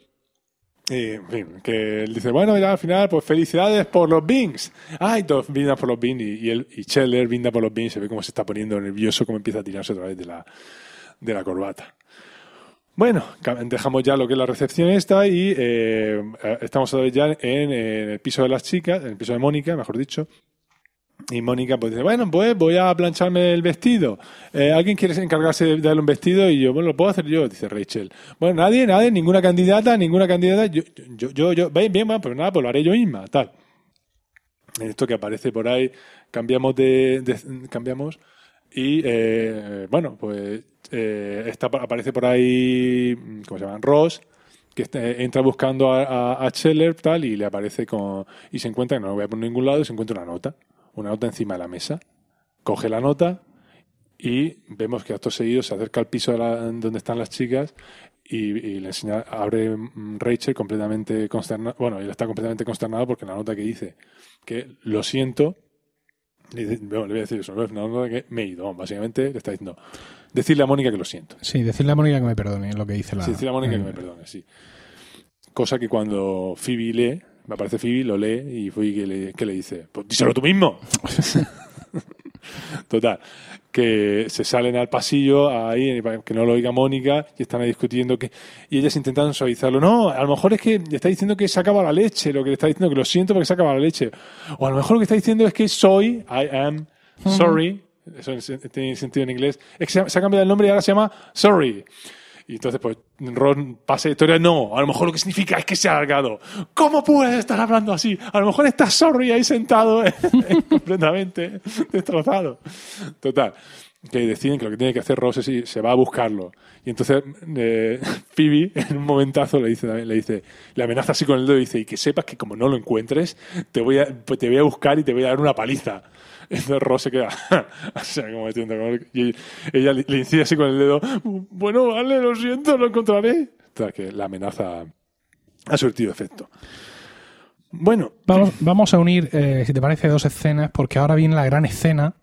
Y, en fin, que él dice, bueno, ya al final, pues felicidades por los Bings. Ay, todos brindan por los Bings y, y, él, y Scheller brinda por los Bings. Se ve cómo se está poniendo nervioso, cómo empieza a tirarse otra vez de la, de la corbata. Bueno, dejamos ya lo que es la recepción esta y eh, eh, estamos vez ya en, en el piso de las chicas, en el piso de Mónica, mejor dicho. Y Mónica pues dice, bueno, pues voy a plancharme el vestido. Eh, ¿Alguien quiere encargarse de darle un vestido? Y yo, bueno, lo puedo hacer yo, dice Rachel. Bueno, nadie, nadie, ninguna candidata, ninguna candidata. Yo, yo, yo, yo bien, bien, bueno, pues nada, pues lo haré yo misma, tal. En esto que aparece por ahí, cambiamos de, de- cambiamos y eh, bueno, pues eh, está, aparece por ahí, ¿cómo se llama? Ross, que está- entra buscando a, a, Scheller tal y le aparece con y se encuentra, no lo voy a por ningún lado, y se encuentra una nota, una nota encima de la mesa. Coge la nota y vemos que acto seguido se acerca al piso de la- donde están las chicas y, le enseña, abre mm, Rachel completamente consternado, bueno, él está completamente consternado porque la nota que dice que lo siento, le, voy a decir eso, ¿no? Nota que me he ido, básicamente le está diciendo, decirle a Mónica que lo siento. Sí, decirle a Mónica que me perdone, lo que dice la. Sí, decirle a Mónica que me perdone, sí. Cosa que cuando Phoebe lee, me aparece Phoebe, lo lee y fue que le, que le dice, pues díselo tú mismo. (laughs) Total, que se salen al pasillo ahí, que no lo oiga Mónica, y están ahí discutiendo que. Y ellas intentan suavizarlo. No, a lo mejor es que le está diciendo que se acaba la leche, lo que le está diciendo que lo siento porque se acaba la leche. O a lo mejor lo que está diciendo es que soy, I am sorry, eso en- tiene sentido en inglés, es que se, ha cambiado el nombre y ahora se llama sorry. Y entonces, pues, Ron pasa de historia. No, a lo mejor lo que significa es que se ha alargado. ¿Cómo puedes estar hablando así? A lo mejor estás sorry ahí sentado, (laughs) completamente destrozado. Total. Que deciden que lo que tiene que hacer Ross es se va a buscarlo. Y entonces eh, (laughs) Phoebe, en un momentazo, le dice, le dice, le amenaza así con el dedo y dice, y que sepas que como no lo encuentres, te voy a, te voy a buscar y te voy a dar una paliza. Entonces Ross se queda, (laughs) o sea, como metiendo, y ella le, le incide así con el dedo, bueno, vale, lo siento, lo encontraré. Total, que la amenaza ha surtido efecto. Bueno, Vamos, vamos a unir, eh, si te parece, dos escenas, porque ahora viene la gran escena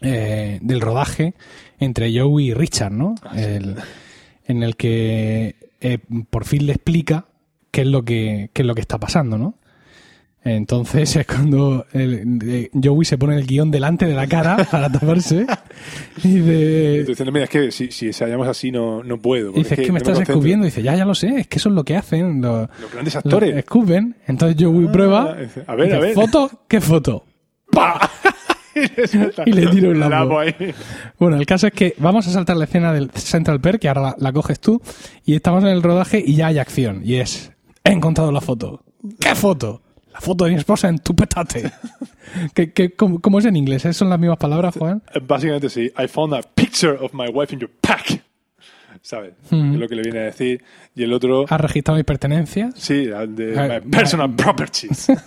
eh, del rodaje entre Joey y Richard, ¿no? El- en el que eh, por fin le explica qué es lo que, qué es lo que está pasando, ¿no? Entonces (laughs) es cuando el- Joey se pone el guion delante de la cara (laughs) para taparse y dice, estoy diciendo, mira, es que si, si ensayamos así no, no puedo. dice, es que, me no estás concentro". escupiendo. dice, ya, ya lo sé, es que eso es lo que hacen los, Los grandes los actores. escupen. Entonces Joey Ah, prueba. a ver, dice, a ver. ¿Foto? ¿Qué foto? ¡Pa! (laughs) Y le tiro un ahí. Bueno, el caso es que vamos a saltar la escena del Central Perk, que ahora la, la coges tú, y estamos en el rodaje y ya hay acción. Y es, he encontrado la foto. ¿Qué foto? La foto de mi esposa en tu petate. (laughs) ¿Qué, qué, cómo, cómo es en inglés? ¿Eh? ¿Son las mismas palabras, Juan? Básicamente sí. I found a picture of my wife in your pack. ¿Sabes? Mm. Es lo que le viene a decir. Y el otro, ¿Has registrado mis pertenencias? sí, de Ah, my personal properties. (laughs)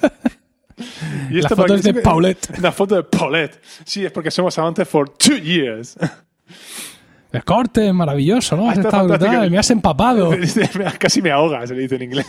Y La esto foto es de Paulette. (laughs) La foto de Paulette. Sí, es porque somos amantes for two years. El corte es maravilloso, ¿no? Ah, Has estado brutal, me has empapado. Casi me ahoga, se le dice en inglés.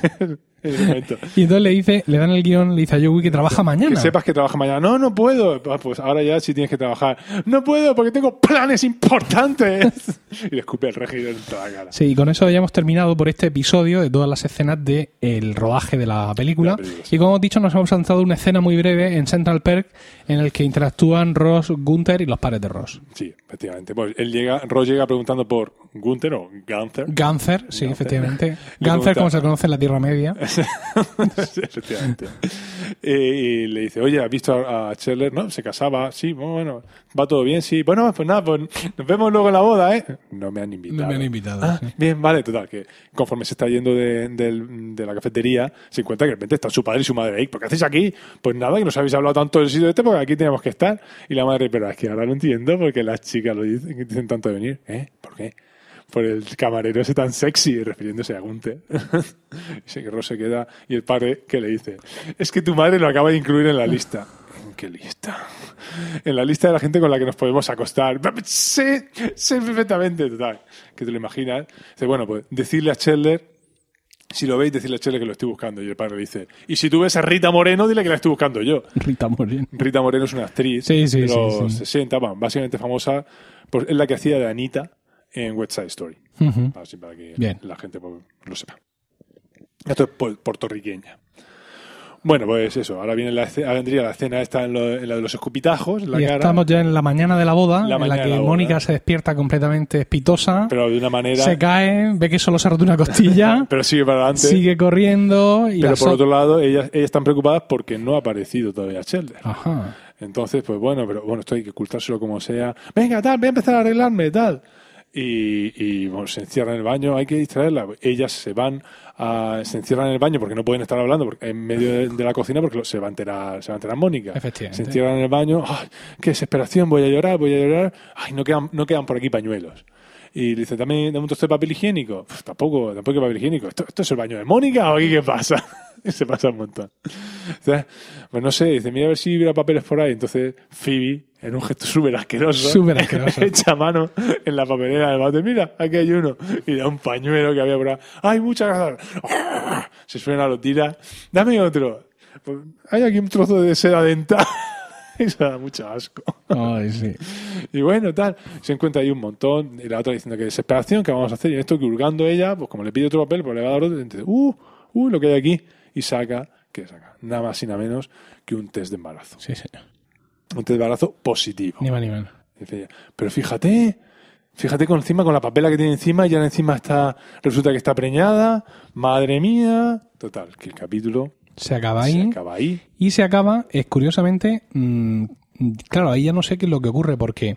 (laughs) (laughs) Y entonces le dice, le dan el guion, le dice a Joey que trabaja mañana. Que sepas que trabaja mañana. No, no puedo. Ah, Pues ahora ya sí tienes que trabajar. No puedo porque tengo planes importantes. (laughs) Y le escupe el regidor en toda la cara. Sí, y con eso ya hemos terminado por este episodio de todas las escenas del rodaje de la película. La película, sí. Y como hemos dicho, nos hemos saltado una escena muy breve en Central Perk en el que interactúan Ross, Gunther y los padres de Ross. Sí, efectivamente. Pues él llega, Ross llega preguntando por Gunther o Gunther. Gunther, sí, efectivamente. Gunther, como se conoce en la Tierra Media. (laughs) Efectivamente. Eh, y le dice, oye, ¿has visto a, a Scheller? No, se casaba. Sí, bueno, va todo bien, sí. Bueno, pues nada, pues nos vemos luego en la boda, ¿eh? No me han invitado. No me han invitado, Ah, sí. Bien, vale, total, que conforme se está yendo de, de la cafetería, se encuentra que de repente están su padre y su madre ahí. ¿Por qué hacéis aquí? Pues nada, que nos habéis hablado tanto del sitio este, porque aquí tenemos que estar. Y la madre, pero es que ahora no entiendo porque las chicas lo dicen, que dicen tanto de venir. ¿Eh? ¿Por qué? Por el camarero ese tan sexy, refiriéndose a Gunther. Dice que se queda y el padre, que le dice? Es que tu madre lo acaba de incluir en la lista. ¿En qué lista? En la lista de la gente con la que nos podemos acostar. Sí, sí, perfectamente, total. Que te lo imaginas. Dice, bueno, pues decirle a Chandler, si lo veis, decirle a Chandler que lo estoy buscando. Y el padre le dice, y si tú ves a Rita Moreno, dile que la estoy buscando yo. (laughs) Rita Morin. Rita Moreno es una actriz Sí, sí, de sí, los sí. 60, bueno, básicamente famosa, pues es la que hacía de Anita en West Side Story. Así para que Bien. la gente pues, lo sepa. Esto es pu- puertorriqueña. Bueno, pues eso. Ahora viene la, ahora vendría la escena esta en, lo- en la de los escupitajos, en la Y cara. estamos ya en la mañana de la boda, La en la que la. Mónica se despierta completamente espitosa, Pero de una manera. se cae, ve que solo se ha roto una costilla, (laughs) Pero sigue para adelante. sigue corriendo y pero por otro lado, ellas, ellas están preocupadas porque no ha aparecido todavía Sheldon. Ajá. Entonces, pues bueno, pero bueno, esto hay que ocultárselo como sea. Venga, tal, voy a empezar a arreglarme, tal. Y, y bueno, se encierran en el baño, hay que distraerla. Ellas se van a, se encierran en el baño porque no pueden estar hablando porque, en medio de, de la cocina porque lo- se va a enterar, se va a enterar Mónica. Efectivamente. Se encierran en el baño, ¡ay, qué desesperación, voy a llorar, voy a llorar. Ay, no quedan, no quedan por aquí pañuelos. Y le dice, dame, dame un trozo de papel higiénico. Pues tampoco, tampoco hay papel higiénico. ¿Esto, ¿Esto es el baño de Mónica o aquí qué pasa? (laughs) y se pasa un montón. O sea, pues no sé, dice, mira a ver si hubiera papeles por ahí. Entonces, Phoebe, en un gesto súper asqueroso, Súper asqueroso. (laughs) echa mano en la papelera del bate. Mira, aquí hay uno. Y da un pañuelo que había por ahí. ¡Ay, muchas gracias! (laughs) Se suena, lo tira. Dame otro. Pues, hay aquí un trozo de seda dental. (laughs) Eso da mucho asco. Ay, sí. (laughs) Y bueno, tal, se encuentra ahí un montón. Y la otra diciendo que desesperación, ¿qué vamos a hacer? Y en esto que hurgando ella, pues como le pide otro papel, pues le va a dar otro. Dice, uh, uh, lo que hay aquí. Y saca, ¿qué saca? Nada más y nada menos que un test de embarazo. Sí, señor. Un test de embarazo positivo. Ni más ni menos. Dice ella, pero fíjate, fíjate con encima, con la papela que tiene encima, y ya encima está, resulta que está preñada. Madre mía. Total, que el capítulo Se acaba se ahí. acaba ahí. Y se acaba, es curiosamente, mm, claro, ahí ya no sé qué es lo que ocurre porque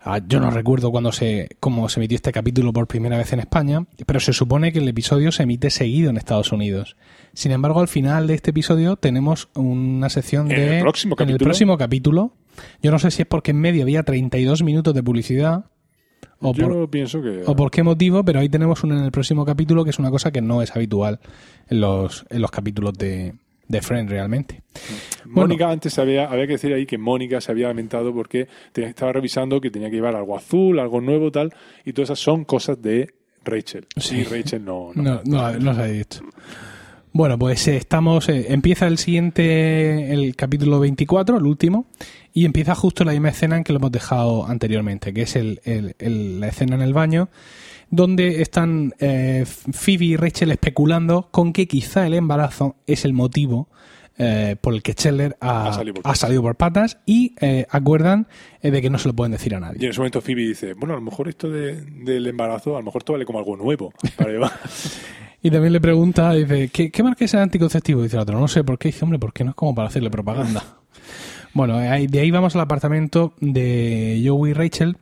ah, yo no recuerdo cuando se, cómo se emitió este capítulo por primera vez en España, pero se supone que el episodio se emite seguido en Estados Unidos. Sin embargo, al final de este episodio tenemos una sección En de... el próximo en el capítulo. próximo capítulo. Yo no sé si es porque en medio había 32 minutos de publicidad o Yo por, pienso que. o por qué motivo, pero ahí tenemos uno en el próximo capítulo que es una cosa que no es habitual en los, en los capítulos de, de Friends realmente. Mónica antes había, había que decir ahí que Mónica se había lamentado porque te- estaba revisando que tenía que llevar algo azul, algo nuevo, tal, y todas esas son cosas de Rachel. Sí. Y Rachel no. no. No, no, no se ha dicho. Bueno, pues eh, estamos. eh, empieza el siguiente, el capítulo 24, el último, y empieza justo la misma escena en que lo hemos dejado anteriormente, que es el, el- el- la escena en el baño, donde están eh, Phoebe y Rachel especulando con que quizá el embarazo es el motivo eh, por el que Scheller ha, Ha salido por ha patas. salido por patas y eh, acuerdan eh, de que no se lo pueden decir a Y nadie. en ese momento Phoebe dice, bueno, a lo mejor esto de- del embarazo, a lo mejor esto vale como algo nuevo para llevar. (laughs) (laughs) Y también le pregunta, dice, ¿qué, qué marca es el anticonceptivo? Dice el otro, no sé por qué. Dice, hombre, porque no es como para hacerle propaganda. Bueno, de ahí vamos al apartamento de Joey y Rachel,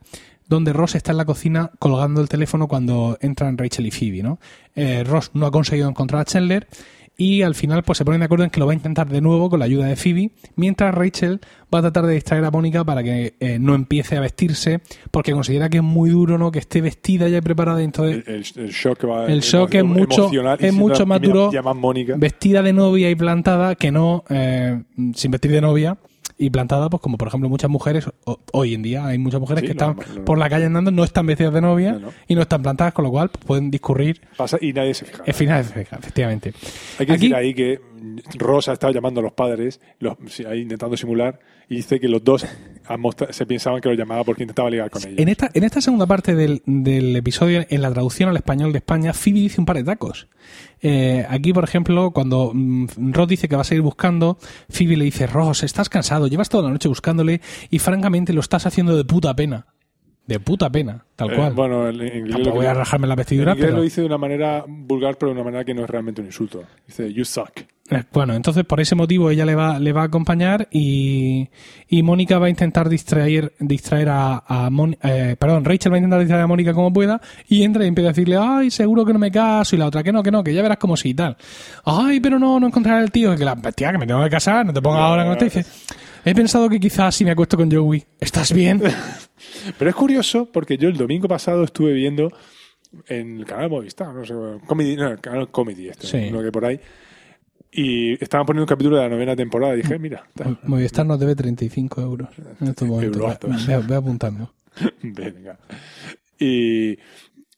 donde Ross está en la cocina colgando el teléfono cuando entran Rachel y Phoebe, ¿no? Eh, Ross no ha conseguido encontrar a Chandler y al final pues se ponen de acuerdo en que lo va a intentar de nuevo con la ayuda de Phoebe, mientras Rachel va a tratar de distraer a Mónica para que eh, no empiece a vestirse, porque considera que es muy duro, ¿no? Que esté vestida ya y preparada entonces El, el- el shock va El shock es mucho- es más duro. Vestida de novia y plantada que no eh, sin vestir de novia y plantada pues como por ejemplo muchas mujeres hoy en día hay muchas mujeres Sí, que están por la calle andando no están vestidas de novia No, no. y no están plantadas con lo cual pues, pueden discurrir Pasa y nadie se fija. en final efectivamente Hay que Aquí- decir ahí que Rosa ha estado llamando a los padres, los, intentando simular, y dice que los dos se pensaban que lo llamaba porque intentaba ligar con ellos. en esta, en esta segunda parte del, del episodio, en la traducción al español de España, Phoebe dice un par de tacos. Eh, aquí, por ejemplo, cuando mm, Ross dice que va a seguir buscando, Phoebe le dice, Ross, estás cansado, llevas toda la noche buscándole y francamente lo estás haciendo de puta pena. De puta pena, tal Eh, cual. bueno, en en inglés, Tampoco voy a rajarme la en vestidura, inglés pero... lo dice de una manera vulgar, pero de una manera que no es realmente un insulto. Dice, you suck. Eh, Bueno, entonces por ese motivo ella le va, le va a acompañar y, y Mónica va a intentar distraer, distraer a, a Mon- eh, perdón, Rachel va a intentar distraer a Mónica como pueda y entra y empieza a decirle, ay, seguro que no me caso y la otra que no, que no, que ya verás como sí y tal. Ay, pero no, no encontraré al tío, que la tía, que me tengo que casar, no te pongas ahora con esto. Y dice, he pensado que quizás si me acuesto con Joey, ¿estás bien? (laughs) Pero es curioso porque yo el domingo pasado estuve viendo en el canal Movistar, no sé, Comedy, no, el canal Comedy, este, Sí. uno que por ahí, y estaban poniendo un capítulo de la novena temporada. Y dije, mira, (laughs) Movistar nos debe 35 euros en (laughs) estos momentos. Ve, ve apuntando. (laughs) venga. Y,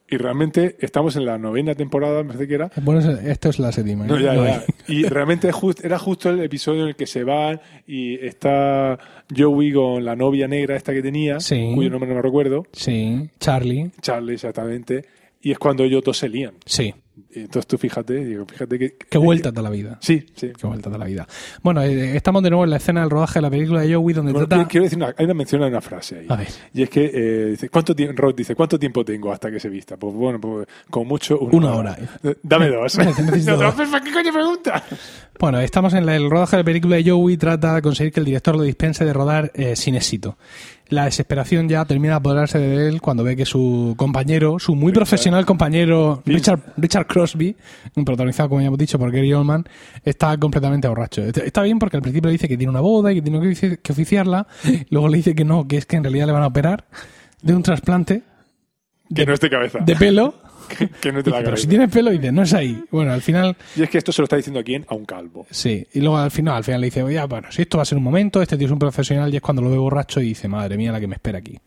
y realmente estamos en la novena temporada, me parece que era. Bueno, esto es la séptima. No, ¿eh? ya, ya. (laughs) Y realmente just- era justo el episodio en el que se van y está Joey con la novia negra esta que tenía, Sí. cuyo nombre no me recuerdo, Sí, Charlie, Charlie exactamente, y es cuando ellos dos se lían. sí. Entonces tú fíjate, digo, fíjate que... Qué vuelta de la vida. Sí, sí. Qué vuelta de la vida. Bueno, eh, estamos de nuevo en la escena del rodaje de la película de Joey donde Bueno, trata... quiero- decir una, hay una mención a una frase ahí. A ver. Y es que eh, dice, ¿cuánto tiempo, Rod dice, ¿cuánto tiempo tengo hasta que se vista? Pues bueno, pues, con mucho una, Una hora. Eh, Dame dos. (laughs) No, (laughs) dos. ¿Para qué coño pregunta? Bueno, estamos en la- el rodaje de la película de Joey trata de conseguir que el director lo dispense de rodar eh, sin éxito. La desesperación ya termina de apoderarse de él cuando ve que su compañero, su muy Richard. profesional compañero. Richard, Richard Crosby, protagonizado como ya hemos dicho por Gary Oldman, está completamente borracho. Está- bien porque al principio le dice que tiene una boda y que tiene que ofici- que oficiarla, luego le dice que no, que es que en realidad le van a operar de un trasplante Que no esté cabeza. de pelo. Que, que no la Pero si tienes pelo, dice, no es ahí. Bueno, al final Y es que esto se lo está diciendo a quién? A un calvo. Sí, y luego al final, al final le dice, oye, bueno, si esto va a ser un momento, este tío es un profesional y es cuando lo ve borracho y dice, madre mía, la que me espera aquí.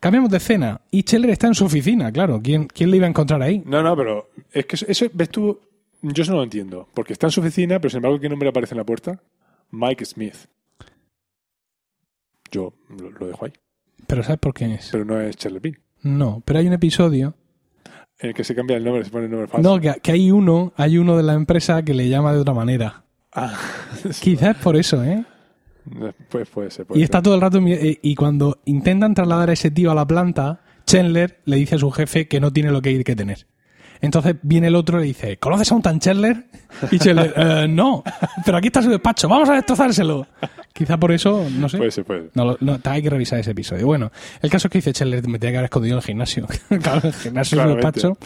Cambiamos de escena y Scheller está en su oficina, claro. ¿Quién, quién le iba a encontrar ahí? No, no, pero es que eso, eso, ves tú, yo eso no lo entiendo. Porque está en su oficina, pero sin embargo, ¿qué nombre aparece en la puerta? Mike Smith. Yo lo, lo dejo ahí. Pero ¿sabes por quién es? Pero no es Charlie Bean. No, pero hay un episodio. En el que se cambia el nombre, se pone el nombre falso. No, que, que hay uno, hay uno de la empresa que le llama de otra manera. Ah, (laughs) Quizás por eso, ¿eh? pues puede ser. puede Y está ser. todo el rato. eh, Y cuando intentan trasladar a ese tío a la planta, Chandler le dice a su jefe que no tiene lo que hay que tener. Entonces viene el otro y le dice: ¿Conoces a un tan Chandler? Y Chandler: "Eh, No, pero aquí está su despacho, vamos a destrozárselo. Quizá por eso, no sé. Puede ser, puede ser. No, hay que revisar ese episodio. Bueno, el caso es que dice Chandler, me tenía que haber escondido en el gimnasio. (laughs) claro, el gimnasio es su despacho.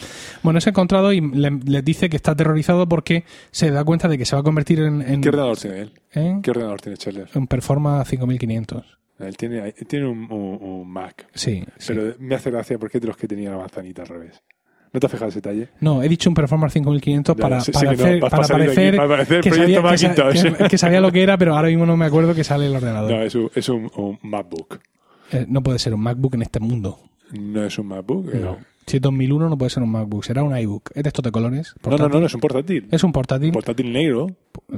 Bueno, es encontrado y le, le dice que está aterrorizado porque se da cuenta de que se va a convertir en, en, ¿Qué ordenador tiene él? ¿eh? ¿Qué ordenador tiene Chandler? en Performa 5500. Él tiene, tiene un, un- un Mac. Sí, sí. Pero me hace gracia porque es de los que tenía la manzanita al revés. ¿No te has fijado ese detalle? No, he dicho un Performance 5500 Ya, para, sí, sí no, para a salir de aquí, parecer para parecer que, proyecto sabía, que sa- Macintosh. que- que sabía lo que era, pero ahora mismo no me acuerdo que sale el ordenador. No, No, es un, es un, un MacBook. no puede ser un MacBook en este mundo. No es un MacBook. eh. No. Si es 2001 no puede ser un MacBook, será un iBook. ¿Es de estos de colores? No, no, no, no, es un portátil. Es un portátil, Un portátil negro.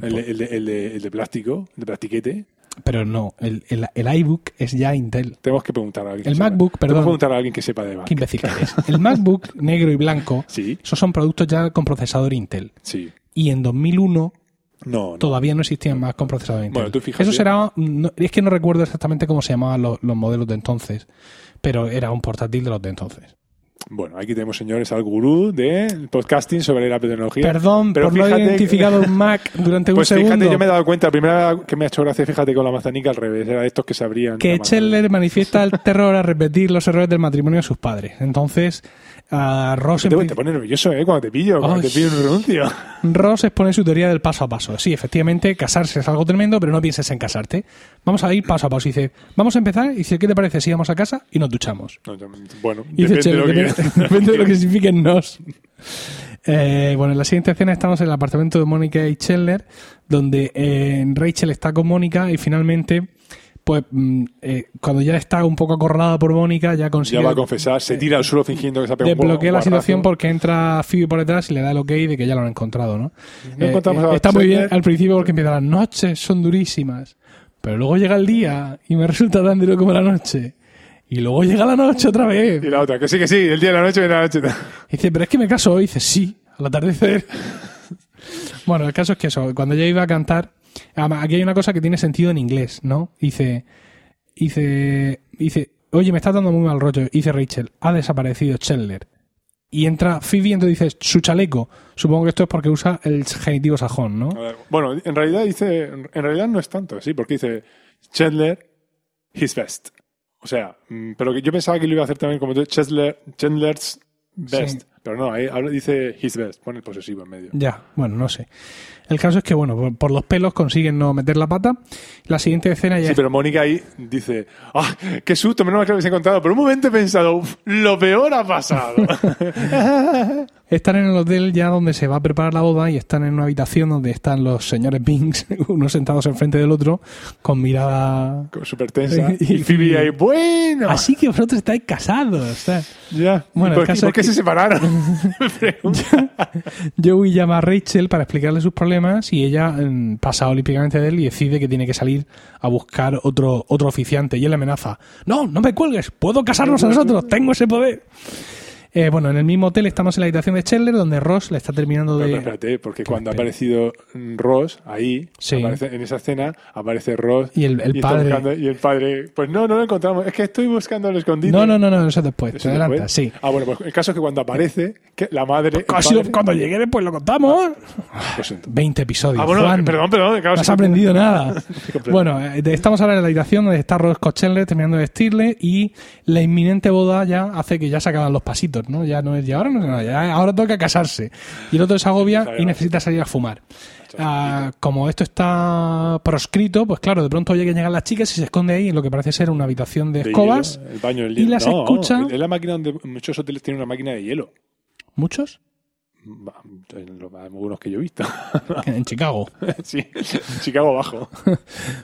El de, el, de, el, de, el de plástico, el de plastiquete. pero no. El, el, el iBook es ya Intel. Tenemos que preguntar a alguien. El. MacBook, Tenemos perdón. que preguntar a alguien que sepa de Mac. Qué imbécil que eres. (laughs) El MacBook negro y blanco, Sí, esos son productos ya con procesador Intel. sí. Y en 2001 No, no. todavía no existían más con procesador Intel. Bueno, tú fíjate. Eso será. no- es que no recuerdo exactamente cómo se llamaban los, los modelos de entonces, pero era un portátil de los de entonces. Bueno, aquí tenemos, señores, al gurú del podcasting sobre la tecnología. Perdón Pero por no fíjate- identificado un Mac (laughs) durante un Pues segundo. fíjate, yo me he dado cuenta, la primera que me ha hecho gracia, fíjate, con la manzanica al revés, era de estos que se abrían. que. Scheller manifiesta el (laughs) terror a repetir los errores del matrimonio de sus padres. Entonces, a Ross, Te, empie- te pone nervioso, ¿eh? Cuando te pillo, cuando Ay. te pillo en un renuncio. Ross expone su teoría del paso a paso. Sí, efectivamente, casarse es algo tremendo, pero no pienses en casarte. Vamos a ir paso a paso. Y dice, vamos a empezar. Y dice, ¿qué te parece si vamos a casa y nos duchamos? No, bueno, Y dice depende de lo que depende, (laughs) depende de lo que (laughs) signifiquen nos. Eh, bueno, en la siguiente escena estamos en el apartamento de Mónica y Scheller, donde eh, Rachel está con Mónica y finalmente, pues mm, eh, cuando ya está un poco acorralada por Mónica, ya consigue Ya va a confesar, se tira al suelo (laughs) fingiendo que se ha pegado un desbloquea la situación porque entra Phoebe por detrás y le da el ok de que ya lo han encontrado, ¿no? No Eh, eh, está muy bien al principio porque empieza las noches son durísimas, pero luego llega el día y me resulta tan duro como la noche. Y luego llega la noche otra vez. Y la otra, que sí, que sí, el día de la noche viene la noche. Y dice, pero es que me caso hoy. Y dice, sí, al atardecer. (laughs) bueno, el caso es que eso, cuando ella iba a cantar, además, aquí hay una cosa que tiene sentido en inglés, ¿no? Dice, dice, dice, oye, me estás dando muy mal rollo. Dice Rachel, ha desaparecido Chandler. Y entra Phoebe y entonces dice, su chaleco. Supongo que esto es porque usa el genitivo sajón, ¿no? Ver, Bueno, en realidad dice, en realidad no es tanto, sí, porque dice Chandler, his best. O sea, mm, pero yo pensaba que lo iba a hacer también como Chandler, Chandler's best. Sí. Pero no, ahí dice his best, pone el posesivo en medio. Ya, bueno, no sé. El caso es que, bueno, por los pelos consiguen no meter la pata. La siguiente escena ya Sí, pero Mónica ahí dice, ¡ah, qué susto! Menos mal que lo habéis encontrado. Por un momento he pensado, "Uf, lo peor ha pasado. (laughs) Están en el hotel ya donde se va a preparar la boda y están en una habitación donde están los señores Binks, (laughs) unos sentados enfrente del otro, con mirada... Súper tensa. (laughs) Y- Y Phoebe ahí, bueno. Así que vosotros estáis casados. Ya. Bueno, ¿Y el ¿Por, qué, por es que- se separaron? Joey llama a Rachel para explicarle sus problemas y ella mm, pasa olímpicamente de él y decide que tiene que salir a buscar otro, otro oficiante. Y él amenaza, no, no me cuelgues, puedo casarnos a nosotros, tengo ese poder. Eh, bueno, en el mismo hotel estamos en la habitación de Chandler donde Ross le está terminando de... espérate, porque cuando ha aparecido Ross ahí, Sí. aparece- en esa escena, aparece Ross Y el- padre. buscando- y el padre, pues no, no lo encontramos, es que estoy buscando el escondite. No, no, no, no, eso es después, Eso te adelanta, después. sí. Ah, bueno, pues el caso es que cuando aparece, que la madre. el Casi padre- cuando llegue después lo contamos. Siento. 20 episodios. Ah, bueno, Juan, perdón, perdón, no has aprendido (laughs) nada. bueno, eh, estamos ahora en la habitación donde está Ross Chandler terminando de vestirle y la inminente boda ya hace que ya se acaban los pasitos, ¿no? Ya no es, ya ahora no, ya ahora toca casarse. Y el otro se agobia y necesita salir a fumar. Ah, como esto está proscrito, pues claro, de pronto oye que llegan las chicas y se esconde ahí en lo que parece ser una habitación de, De escobas. hielo, el baño del y las No, escucha- Es la máquina donde muchos hoteles tienen una máquina de hielo. ¿Muchos? Algunos que yo he visto. (laughs) En Chicago. (laughs) sí, en Chicago abajo. (laughs)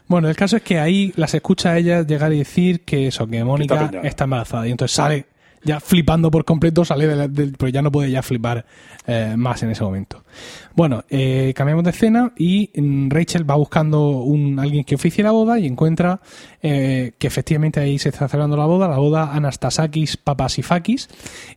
Bueno, el caso es que ahí las escucha a ella llegar y decir que eso, que Mónica está está, embarazada. Y entonces sale, ya flipando por completo, sale de la- del, pero ya no puede ya flipar eh, más en ese momento. Bueno, eh, cambiamos de escena y mm, Rachel va buscando un alguien que oficie la boda y encuentra eh, que efectivamente ahí se está celebrando la boda, la boda Anastasakis Papasifakis,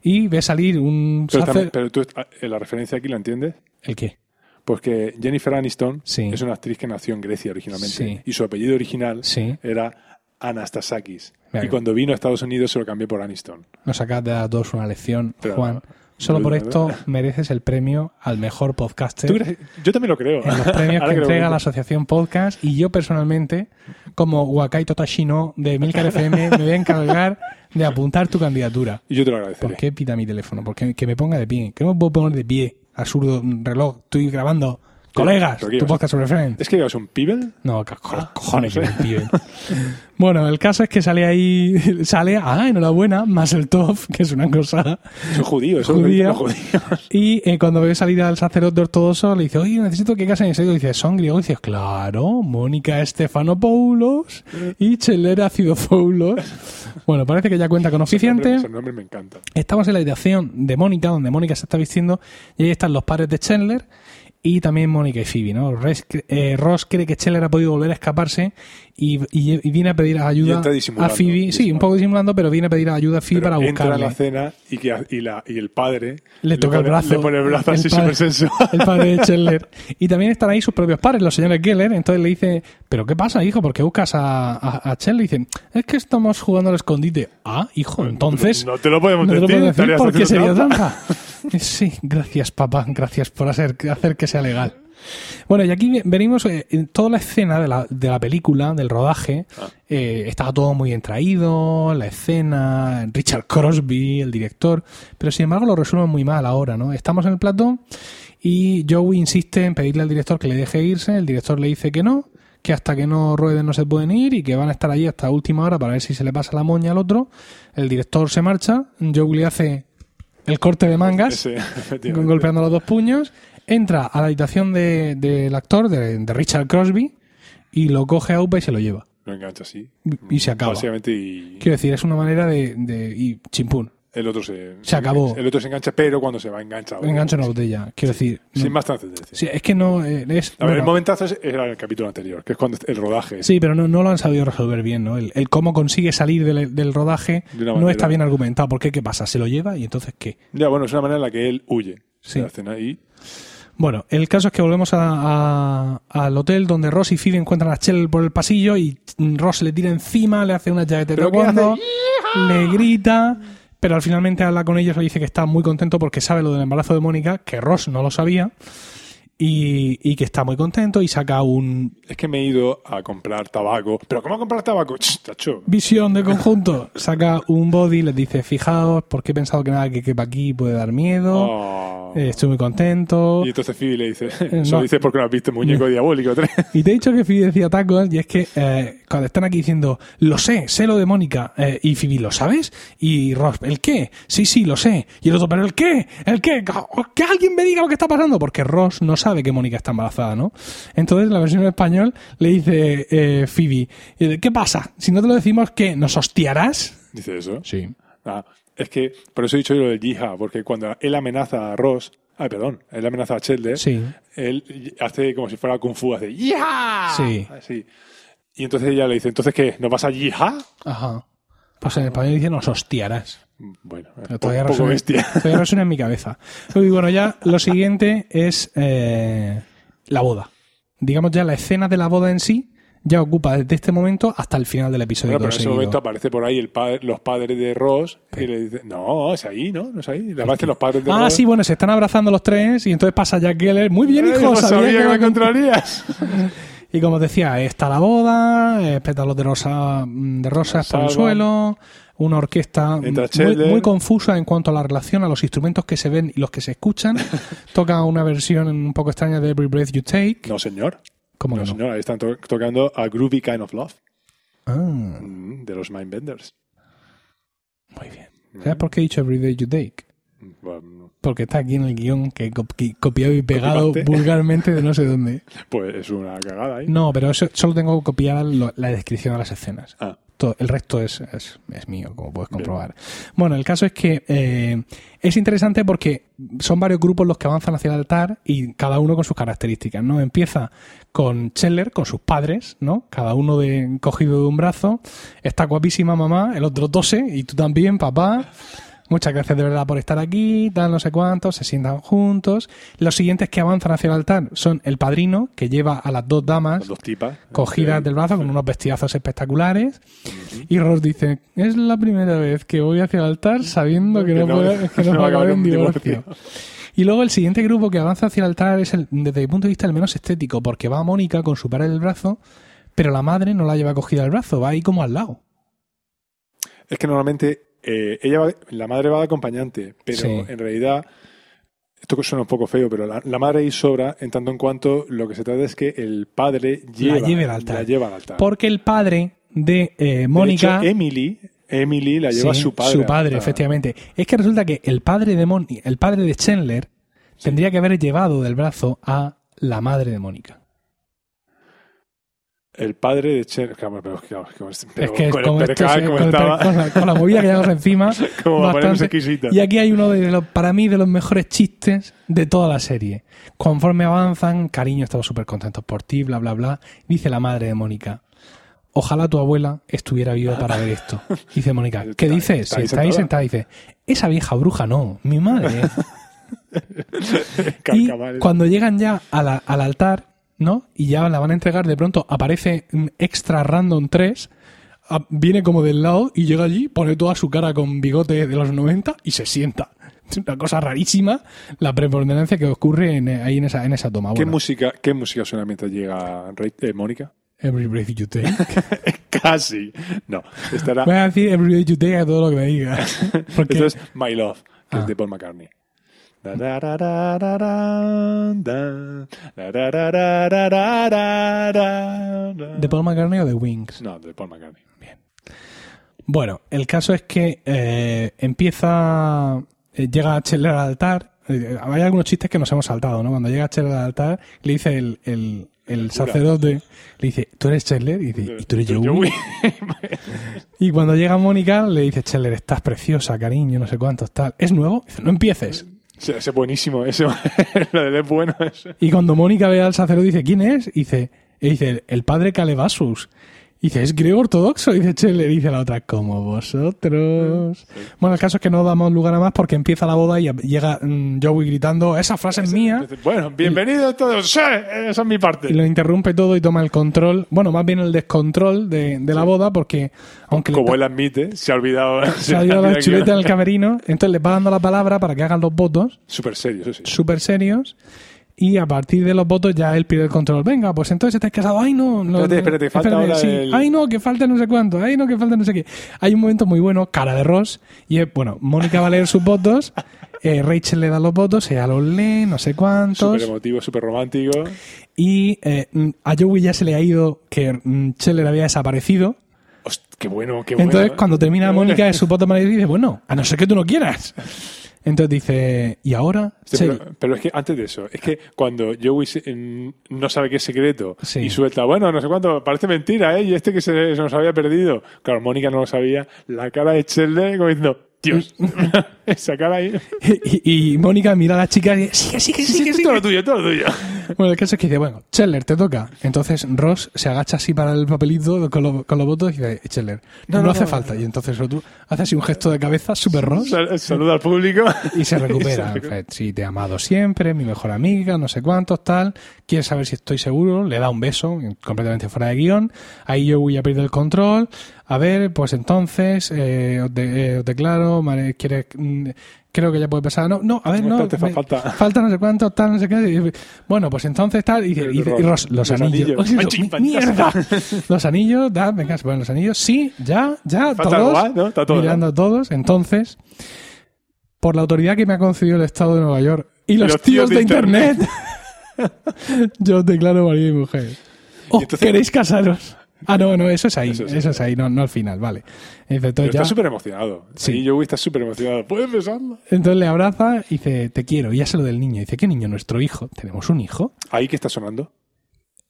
y ve salir un Pero, sacer- pero tú, eh, la referencia aquí la entiendes. ¿El qué? Pues que Jennifer Aniston Sí. es una actriz que nació en Grecia originalmente. Sí. Y su apellido original Sí. era Anastasakis. Claro. Y cuando vino a Estados Unidos se lo cambió por Aniston. Nos acabas de dar a todos una lección, Pero- Juan. Solo por esto (laughs) mereces el premio al mejor podcaster. Yo también lo creo. en los premios (laughs) que entrega la asociación podcast y yo personalmente como Wakai Totashino de Milcar FM me voy a encargar de apuntar tu candidatura Y yo te lo agradeceré. ¿por qué pita mi teléfono? porque que me ponga de pie que no me puedo poner de pie absurdo reloj estoy grabando colegas pero ¿qué tu ibas? podcast sobre Friends ¿Es que llevas un Pibel? no, co- Ah, cojones, no que sé. me piden. (laughs) Bueno, el caso es que sale ahí, (laughs) sale, ah, enhorabuena, más el top, que es una cosa. Judío, es que Judía. dicen los judíos. Y eh, cuando ve salir al sacerdote ortodoxo, le dice, oye, necesito que casen en serio. Dice, ¿son griegos? Dice, claro, Mónica Estefanopoulos y Cheller Acidopoulos. Bueno, parece que ya cuenta con oficiante. Ese nombre me encanta. Estamos en la habitación de Mónica, donde Mónica se está vistiendo, y ahí están los padres de Chandler. Y también Mónica y Phoebe, ¿no? Eh, Ross cree que Chandler ha podido volver a escaparse y, y- y viene a pedir ayuda entra a Phoebe. Sí, un poco disimulando, pero viene a pedir ayuda a Phoebe Pero para entra a la buscarle. cena y, que, y, la, y el padre Le toca el pone- brazo. Le pone el brazo así padre- súper sensual. El padre de (laughs) Chandler. Y también están ahí sus propios padres, los señores Geller. Entonces le dice, ¿pero qué pasa, hijo? ¿Por qué buscas a, a, a Chandler? Y dicen, es que estamos jugando al escondite. Ah, hijo, entonces... No te lo podemos No te lo decir, porque sería trampa. (laughs) Sí, gracias papá, gracias por hacer, hacer que sea legal. Bueno, y aquí venimos eh, en toda la escena de la, de la película, del rodaje, Ah. eh, estaba todo muy bien traído, la escena, Richard Crosby, el director, pero sin embargo lo resuelven muy mal ahora, ¿no? Estamos en el plató y Joey insiste en pedirle al director que le deje irse, el director le dice que no, que hasta que no rueden no se pueden ir y que van a estar allí hasta última hora para ver si se le pasa la moña al otro. El director se marcha, Joey le hace el corte de mangas, (laughs) golpeando los dos puños, entra a la habitación de- del actor, de, de Richard Crosby, y lo coge a UPA y se lo lleva. Lo engancha así. Y se acaba. Básicamente y Quiero decir, es una manera de... de y chimpún. el otro se, Se acabó. El otro se engancha, pero cuando se va engancha. Engancha una botella. Quiero decir... no. Sin más trascendencia. Sí, es que no... eh, es, A ver, el bueno, momentazo era el capítulo anterior, que es cuando el rodaje. Sí, pero no, no lo han sabido resolver bien, ¿no? El, el cómo consigue salir del, del rodaje De no está bien argumentado. ¿Por qué? ¿Qué pasa? ¿Se lo lleva? ¿Y entonces qué? Ya, bueno, es una manera en la que él huye Sí. de la escena y Bueno, el caso es que volvemos a- a- al hotel donde Ross y Phoebe encuentran a Chell por el pasillo y Ross le tira encima, le hace una llave de ¿Pero qué taekwondo, hace? le grita, pero al finalmente habla con ellos, le dice que está muy contento porque sabe lo del embarazo de Mónica, que Ross no lo sabía, y, y que está muy contento y saca un es que me he ido a comprar tabaco. ¿Pero cómo comprar tabaco? Ch, tacho. visión de conjunto, saca un body, les dice, fijaos, porque he pensado que nada que quepa aquí puede dar miedo, Oh. eh, estoy muy contento. Y entonces Phoebe le dice, (laughs) no. eso dice porque no has visto Muñeco (laughs) Diabólico 3. Y te he dicho que Phoebe decía tacos, y es que eh, cuando están aquí diciendo, lo sé, sé lo de Mónica, eh, y Phoebe, ¿lo sabes? Y Ross, ¿el qué? Sí, sí, lo sé. Y el otro, ¿pero el qué? ¿El qué? Que alguien me diga lo que está pasando, porque Ross no sabe que Mónica está embarazada, ¿no? Entonces, la versión en español le dice eh, Phoebe, eh, ¿qué pasa? Si no te lo decimos, ¿qué? ¿Nos hostiarás? Dice eso. Sí. Ah, es que por eso he dicho yo lo del Yija, porque cuando él amenaza a Ross, ay, perdón, él amenaza a Chandler, Sí. él hace como si fuera Kung Fu, hace ¡Yija! Sí. Así. Y entonces ella le dice, ¿entonces qué? ¿Nos vas a Yija? Ajá. Pues en español dice, nos hostiarás. Bueno, Pero todavía poco resuena, todavía resuena en mi cabeza. Y bueno, ya lo siguiente es eh, la boda. Digamos ya la escena de la boda en sí ya ocupa desde este momento hasta el final del episodio. Bueno, pero en ese seguido. momento aparece por ahí el padre, los padres de Ross y le dice, no, es ahí, ¿no? No es ahí. Le aparecen los padres de Ah, Ross. sí, bueno, se están abrazando los tres y entonces pasa Jack Geller. Muy bien, hijo, no sabía sabía que que me encontrarías. (laughs) Y como decía, está la boda, pétalos de rosa de rosas por el suelo, una orquesta muy, muy confusa en cuanto a la relación a los instrumentos que se ven y los que se escuchan. (laughs) Toca una versión un poco extraña de Every Breath You Take. No, señor. ¿Cómo No, que no? señor. Ahí están to- tocando a Groovy Kind of Love Ah, mm, de los Mindbenders. muy bien. ¿Sabes por qué he dicho Every Day You Take? Bueno, Porque está aquí en el guion que he copi- copiado y pegado vulgarmente de no sé dónde. (laughs) pues es una cagada ahí. No, pero eso, solo tengo copiada lo- la descripción de las escenas. Ah, Todo- el resto es, es, es mío, como puedes comprobar. Bueno, el caso es que eh, es interesante porque son varios grupos los que avanzan hacia el altar y cada uno con sus características, ¿no? Empieza con Scheller, con sus padres, ¿no? Cada uno de, cogido de un brazo. Está guapísima mamá, el otro tose y tú también, papá. Muchas gracias de verdad por estar aquí, tal, no sé cuántos, se sientan juntos. Los siguientes que avanzan hacia el altar son el padrino, que lleva a las dos damas las dos tipas. cogidas del brazo con unos vestidazos espectaculares. Y Ross dice, es la primera vez que voy hacia el altar sabiendo que, no, no- puede- que no (laughs) no va a acabar en divorcio. divorcio. Y luego el siguiente grupo que avanza hacia el altar es, el, desde mi punto de vista, el menos estético, porque va Mónica con su padre del brazo, pero la madre no la lleva cogida del brazo, va ahí como al lado. Es que normalmente eh, ella va- la madre va de acompañante, pero Sí. en realidad, esto suena un poco feo, pero la, la madre ahí sobra en tanto en cuanto lo que se trata es que el padre lleva, lleve al altar. la lleva al altar. Porque el padre de eh, De Mónica... hecho, Emily, Emily la lleva Sí, su padre. Su padre, efectivamente. Es que resulta que el padre de Mónica, el padre de Chandler, tendría que haber llevado del brazo a la madre de Mónica. El padre de Chen. Claro, pero, claro, como- pero es que con como el esto percal se- como con, estaba, la, con la movida que llevamos encima. (laughs) como bastante. exquisita. Y aquí hay uno de los, para mí, de los mejores chistes de toda la serie. Conforme avanzan, cariño, estamos súper contentos por ti, bla, bla, bla. Dice la madre de Mónica. Ojalá tu abuela estuviera viva para ver esto. Dice Mónica, (laughs) ¿qué dices? Si está ahí sentada. dice, esa vieja bruja no, mi madre. (laughs) y cuando llegan ya a la- al altar, ¿no? Y ya la van a entregar, de pronto aparece un extra random 3, a- viene como del lado y llega allí, pone toda su cara con bigote de los 90 y se sienta. (laughs) Es una cosa rarísima la preponderancia que ocurre en- ahí en esa, en esa toma. ¿Qué, Bueno, música, ¿Qué música suena mientras llega eh, Mónica? Every breath you take. (laughs) Casi. No. Estará. Voy a decir every breath you take a todo lo que me digas. (laughs) Porque Esto es My Love, que Ah. es de Paul McCartney. ¿De Paul McCartney o de Wings? No, de Paul McCartney. Bueno, el caso es que eh, empieza. eh, llega Cheller al altar. eh, hay algunos chistes que nos hemos saltado, ¿no? Cuando llega Cheller al altar, le dice el, el, el sacerdote, le dice, ¿tú eres Cheller? Y dice, ¿y tú eres Joey? (laughs) Y cuando llega Mónica, le dice, Cheller, estás preciosa, cariño, no sé cuántos, tal. ¿Es nuevo? Dice, no empieces. Ese es buenísimo. Ese, (laughs) lo de él es bueno. ese. Y cuando Mónica ve al sacerdote, dice, ¿quién es? Y dice, dice el padre Calebasus. Y dice, es griego ortodoxo. Y dice Cheller, y dice la otra, como vosotros. Bueno, el caso es que no damos lugar a más porque empieza la boda y llega mm, Joey gritando, esa frase es mía. Bueno, bienvenidos todos. Sí, esa es mi parte. Y lo interrumpe todo y toma el control, bueno, más bien el descontrol de, de la boda porque, aunque le Como él admite, se ha olvidado. (laughs) se ha (laughs) ido la chuleta en el (laughs) camerino, entonces le va dando la palabra para que hagan los votos, Súper serio, eso sí. súper serios, y a partir de los votos ya él pierde el control. Venga, pues entonces estáis casado. Ay, no, no Espérate, espérate, falta ahora sí. el- Ay, no, que falta no sé cuánto. Ay, no, que falta no sé qué. Hay un momento muy bueno, cara de Ross, y es, bueno, Mónica va a leer sus votos, (laughs) eh, Rachel le da los votos, ella los lee, no sé cuántos, Súper emotivo, súper romántico. y eh, mm, a Joey ya se le ha ido que mm, Scheller había desaparecido. Qué bueno, qué Entonces, bueno. cuando termina. Mónica de su voto, dice, bueno, a no ser que tú no quieras. (laughs) Entonces dice, ¿y ahora? Sí, Sí. pero, pero es que antes de eso, es que cuando Joey se- no sabe qué es secreto Sí. y suelta, bueno, no sé cuánto, parece mentira, ¿eh? Y este que se, se nos había perdido. Claro, Mónica no lo sabía. La cara de Chandler como diciendo, Dios, esa (laughs) cara ahí. Y, y Mónica mira a la chica y dice, sigue, sigue, Sí, sigue, sí, sigue. todo lo tuyo, todo lo tuyo. Bueno, el caso es que dice, bueno, Scheller, te toca. Entonces Ross se agacha así para el papelito con, lo- con los votos y dice, Scheller, no, No, no, hace no, falta. Y entonces tú haces así un gesto de cabeza, super Ross, Sal- Saluda al público. y se recupera. (laughs) Y se- sí, te he amado siempre, mi mejor amiga, no sé cuántos, tal. Quieres saber si estoy seguro, le da un beso, completamente fuera de guion. Ahí Joey ya pierde el control. A ver, pues entonces, eh, os, de- eh, os declaro, Mare- ¿quieres...? mm, Creo que ya puede pasar. No, no, a ver, no. Me- falta. (laughs) falta no sé cuánto, tal, no sé qué. Y, bueno, pues entonces tal. Y, y, los, Los anillos. anillos. ¡Mierda! (laughs) los anillos, da, venga, se ponen los anillos. Sí, ya, ya, Falta todos. ¿no? Está todo, mirando a todos. Entonces, por la autoridad que me ha concedido el Estado de Nueva York y los, tíos, de, Internet, (laughs) yo os declaro marido y mujer. ¿O entonces- queréis casaros? Ah, no, no, eso es ahí. Eso Eso, es es ahí, no, no al final, vale. Dice, Pero entonces, está ya- súper emocionado. Sí. Sí. Joey está súper emocionado. ¿Puedes besarlo? entonces le abraza y dice, te quiero. Y ya se lo del niño. Dice, ¿qué niño? Nuestro hijo. ¿Tenemos un hijo? Ahí que está sonando.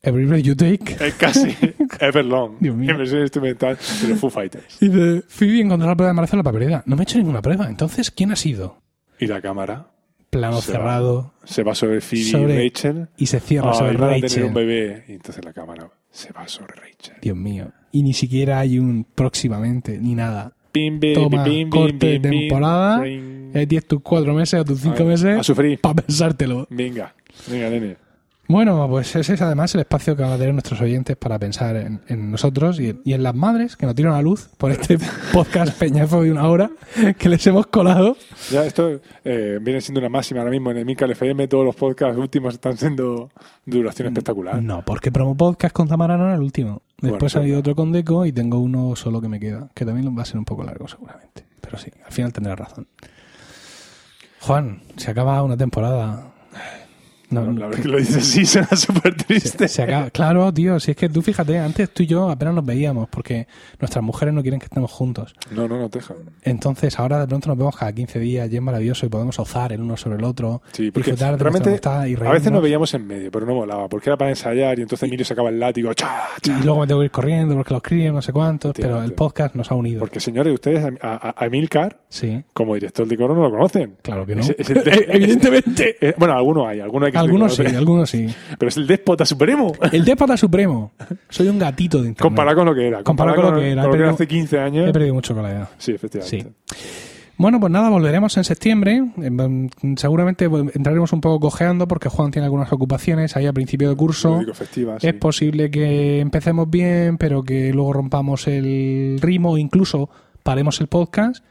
Every breath you take. Eh, casi. (laughs) Everlong. Dios mío. En versión instrumental de los Foo Fighters. Dice, Phoebe encontró la prueba de embarazo en la papelera. No me he hecho ninguna prueba. Entonces, ¿quién ha sido? Y la cámara Plano Se va. cerrado se va sobre Phoebe Sobre- y Rachel. y se cierra Ay, sobre van a tener Rachel. un bebé. Y entonces la cámara se va sobre Rachel. Dios mío. Y ni siquiera hay un próximamente, ni nada. Bim, bim, Toma, bim, corte de temporada. Eh, Tienes tus cuatro meses o tus cinco A- meses A sufrir. para pensártelo. Venga. Venga, nene. Bueno, pues ese es además el espacio que van a tener nuestros oyentes para pensar en, en nosotros y, y en las madres que nos tiran a luz por este (laughs) podcast peñazo de una hora que les hemos colado. Ya esto eh, viene siendo una máxima ahora mismo en el Mical FM. Todos los podcasts últimos están siendo de duración espectacular. No, porque promo podcast con Tamara no era el último. Después Bueno, ha habido sí. otro con Deco y tengo uno solo que me queda, que también va a ser un poco largo seguramente. Pero sí, al final tendrá razón. Juan, se acaba una temporada. No, la vez que lo dices así suena súper triste. Se acaba- claro, tío, si es que tú fíjate, antes tú y yo apenas nos veíamos porque nuestras mujeres no quieren que estemos juntos. No, no, no te dejan. Entonces ahora de pronto nos vemos cada 15 días y es maravilloso y podemos ozar el uno sobre el otro, Sí, porque disfrutar de realmente y a veces nos veíamos en medio, pero no molaba, porque era para ensayar y entonces Emilio sacaba el látigo, ¡cha! ¡cha! Y luego me tengo que ir corriendo porque los críen, no sé cuántos, pero el podcast nos ha unido. Porque señores, ustedes a, a, a Sí, como director de coro, no lo conocen. claro que no. Es- es (laughs) Evidentemente. Eh, bueno, algunos hay, algunos hay que Algunos sí, algunos sí. Pero es el déspota supremo. El déspota supremo. Soy un gatito de internet. Comparado con lo que era. Comparado con lo que era. con lo que era hace 15 años. He perdido mucho con la edad. Sí, efectivamente. Bueno, pues nada, volveremos en septiembre. Em, Seguramente entraremos un poco cojeando porque Juan tiene algunas ocupaciones ahí a principio de curso. Festiva, sí. Es posible que empecemos bien, pero que luego rompamos el ritmo, incluso paremos el podcast.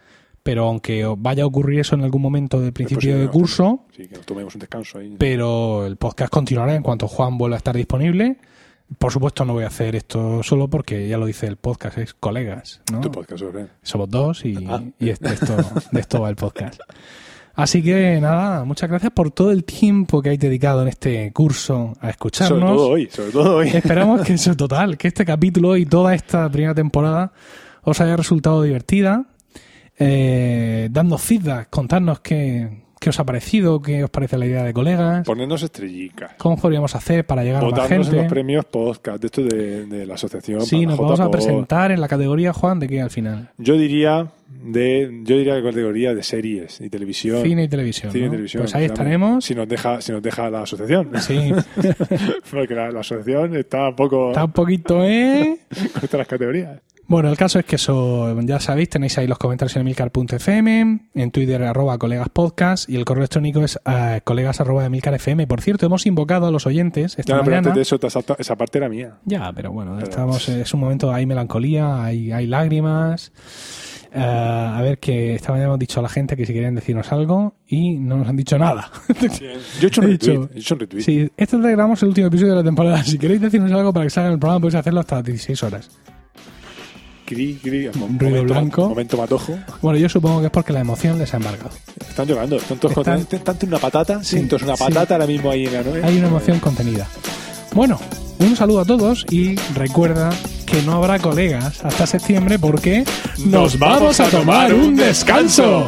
Pero aunque vaya a ocurrir eso en algún momento del principio posible, de curso, Sí, que nos tomemos un descanso ahí. pero el podcast continuará en cuanto Juan vuelva a estar disponible. Por supuesto, no voy a hacer esto solo porque ya lo dice el podcast, es colegas, ¿no? Tu podcast sobre. Somos dos y, Ah. y de, esto, de esto va el podcast. Así que nada, muchas gracias por todo el tiempo que habéis dedicado en este curso a escucharnos. Sobre todo hoy, sobre todo hoy. (laughs) Esperamos que eso total, que este capítulo y toda esta primera temporada os haya resultado divertida. Eh, dando feedback, contadnos qué, qué os ha parecido, qué os parece la idea de colegas, Ponernos estrellicas. cómo podríamos hacer para llegar a más Votarnos en los gente. premios podcast de esto de, de la asociación. Sí, nos la vamos a presentar en la categoría, Juan, de qué al final. Yo diría de yo diría que categoría de series y televisión. Cine y televisión. Cine y televisión. Pues ahí estaremos. Si nos deja, si nos deja la asociación. Sí, (laughs) Porque la, la asociación está un poco está un poquito, ¿eh? (laughs) con estas las categorías. Bueno, el caso es que eso, ya sabéis, tenéis ahí los comentarios en emilcar.fm, en Twitter arroba colegas podcast y el correo electrónico es eh, colegas arroba emilcar.fm. Por cierto, hemos invocado a los oyentes esta Ya, pero mañana. antes de eso, te saltado- esa parte era mía. Ya, pero bueno, Pero- estamos, es un momento, hay melancolía, hay, hay lágrimas. Eh, a ver, que esta mañana hemos dicho a la gente que si quieren decirnos algo y no nos han dicho nada. Yo he hecho un (laughs) retweet. he hecho un retweet. Sí, este te grabamos el último episodio de la temporada. Si queréis decirnos algo para que salga en el programa, podéis hacerlo hasta las 16 horas. Cri, cri, mo- Ruido momento, blanco. momento matojo. Bueno, yo supongo que es porque la emoción les ha embargado. Están llorando. Están todos Están-. Tanto una patata. Sí, siento una sí. patata ahora mismo ahí en la nuez. Hay una emoción contenida. Bueno, un saludo a todos y recuerda que no habrá colegas hasta septiembre porque nos vamos a tomar un descanso.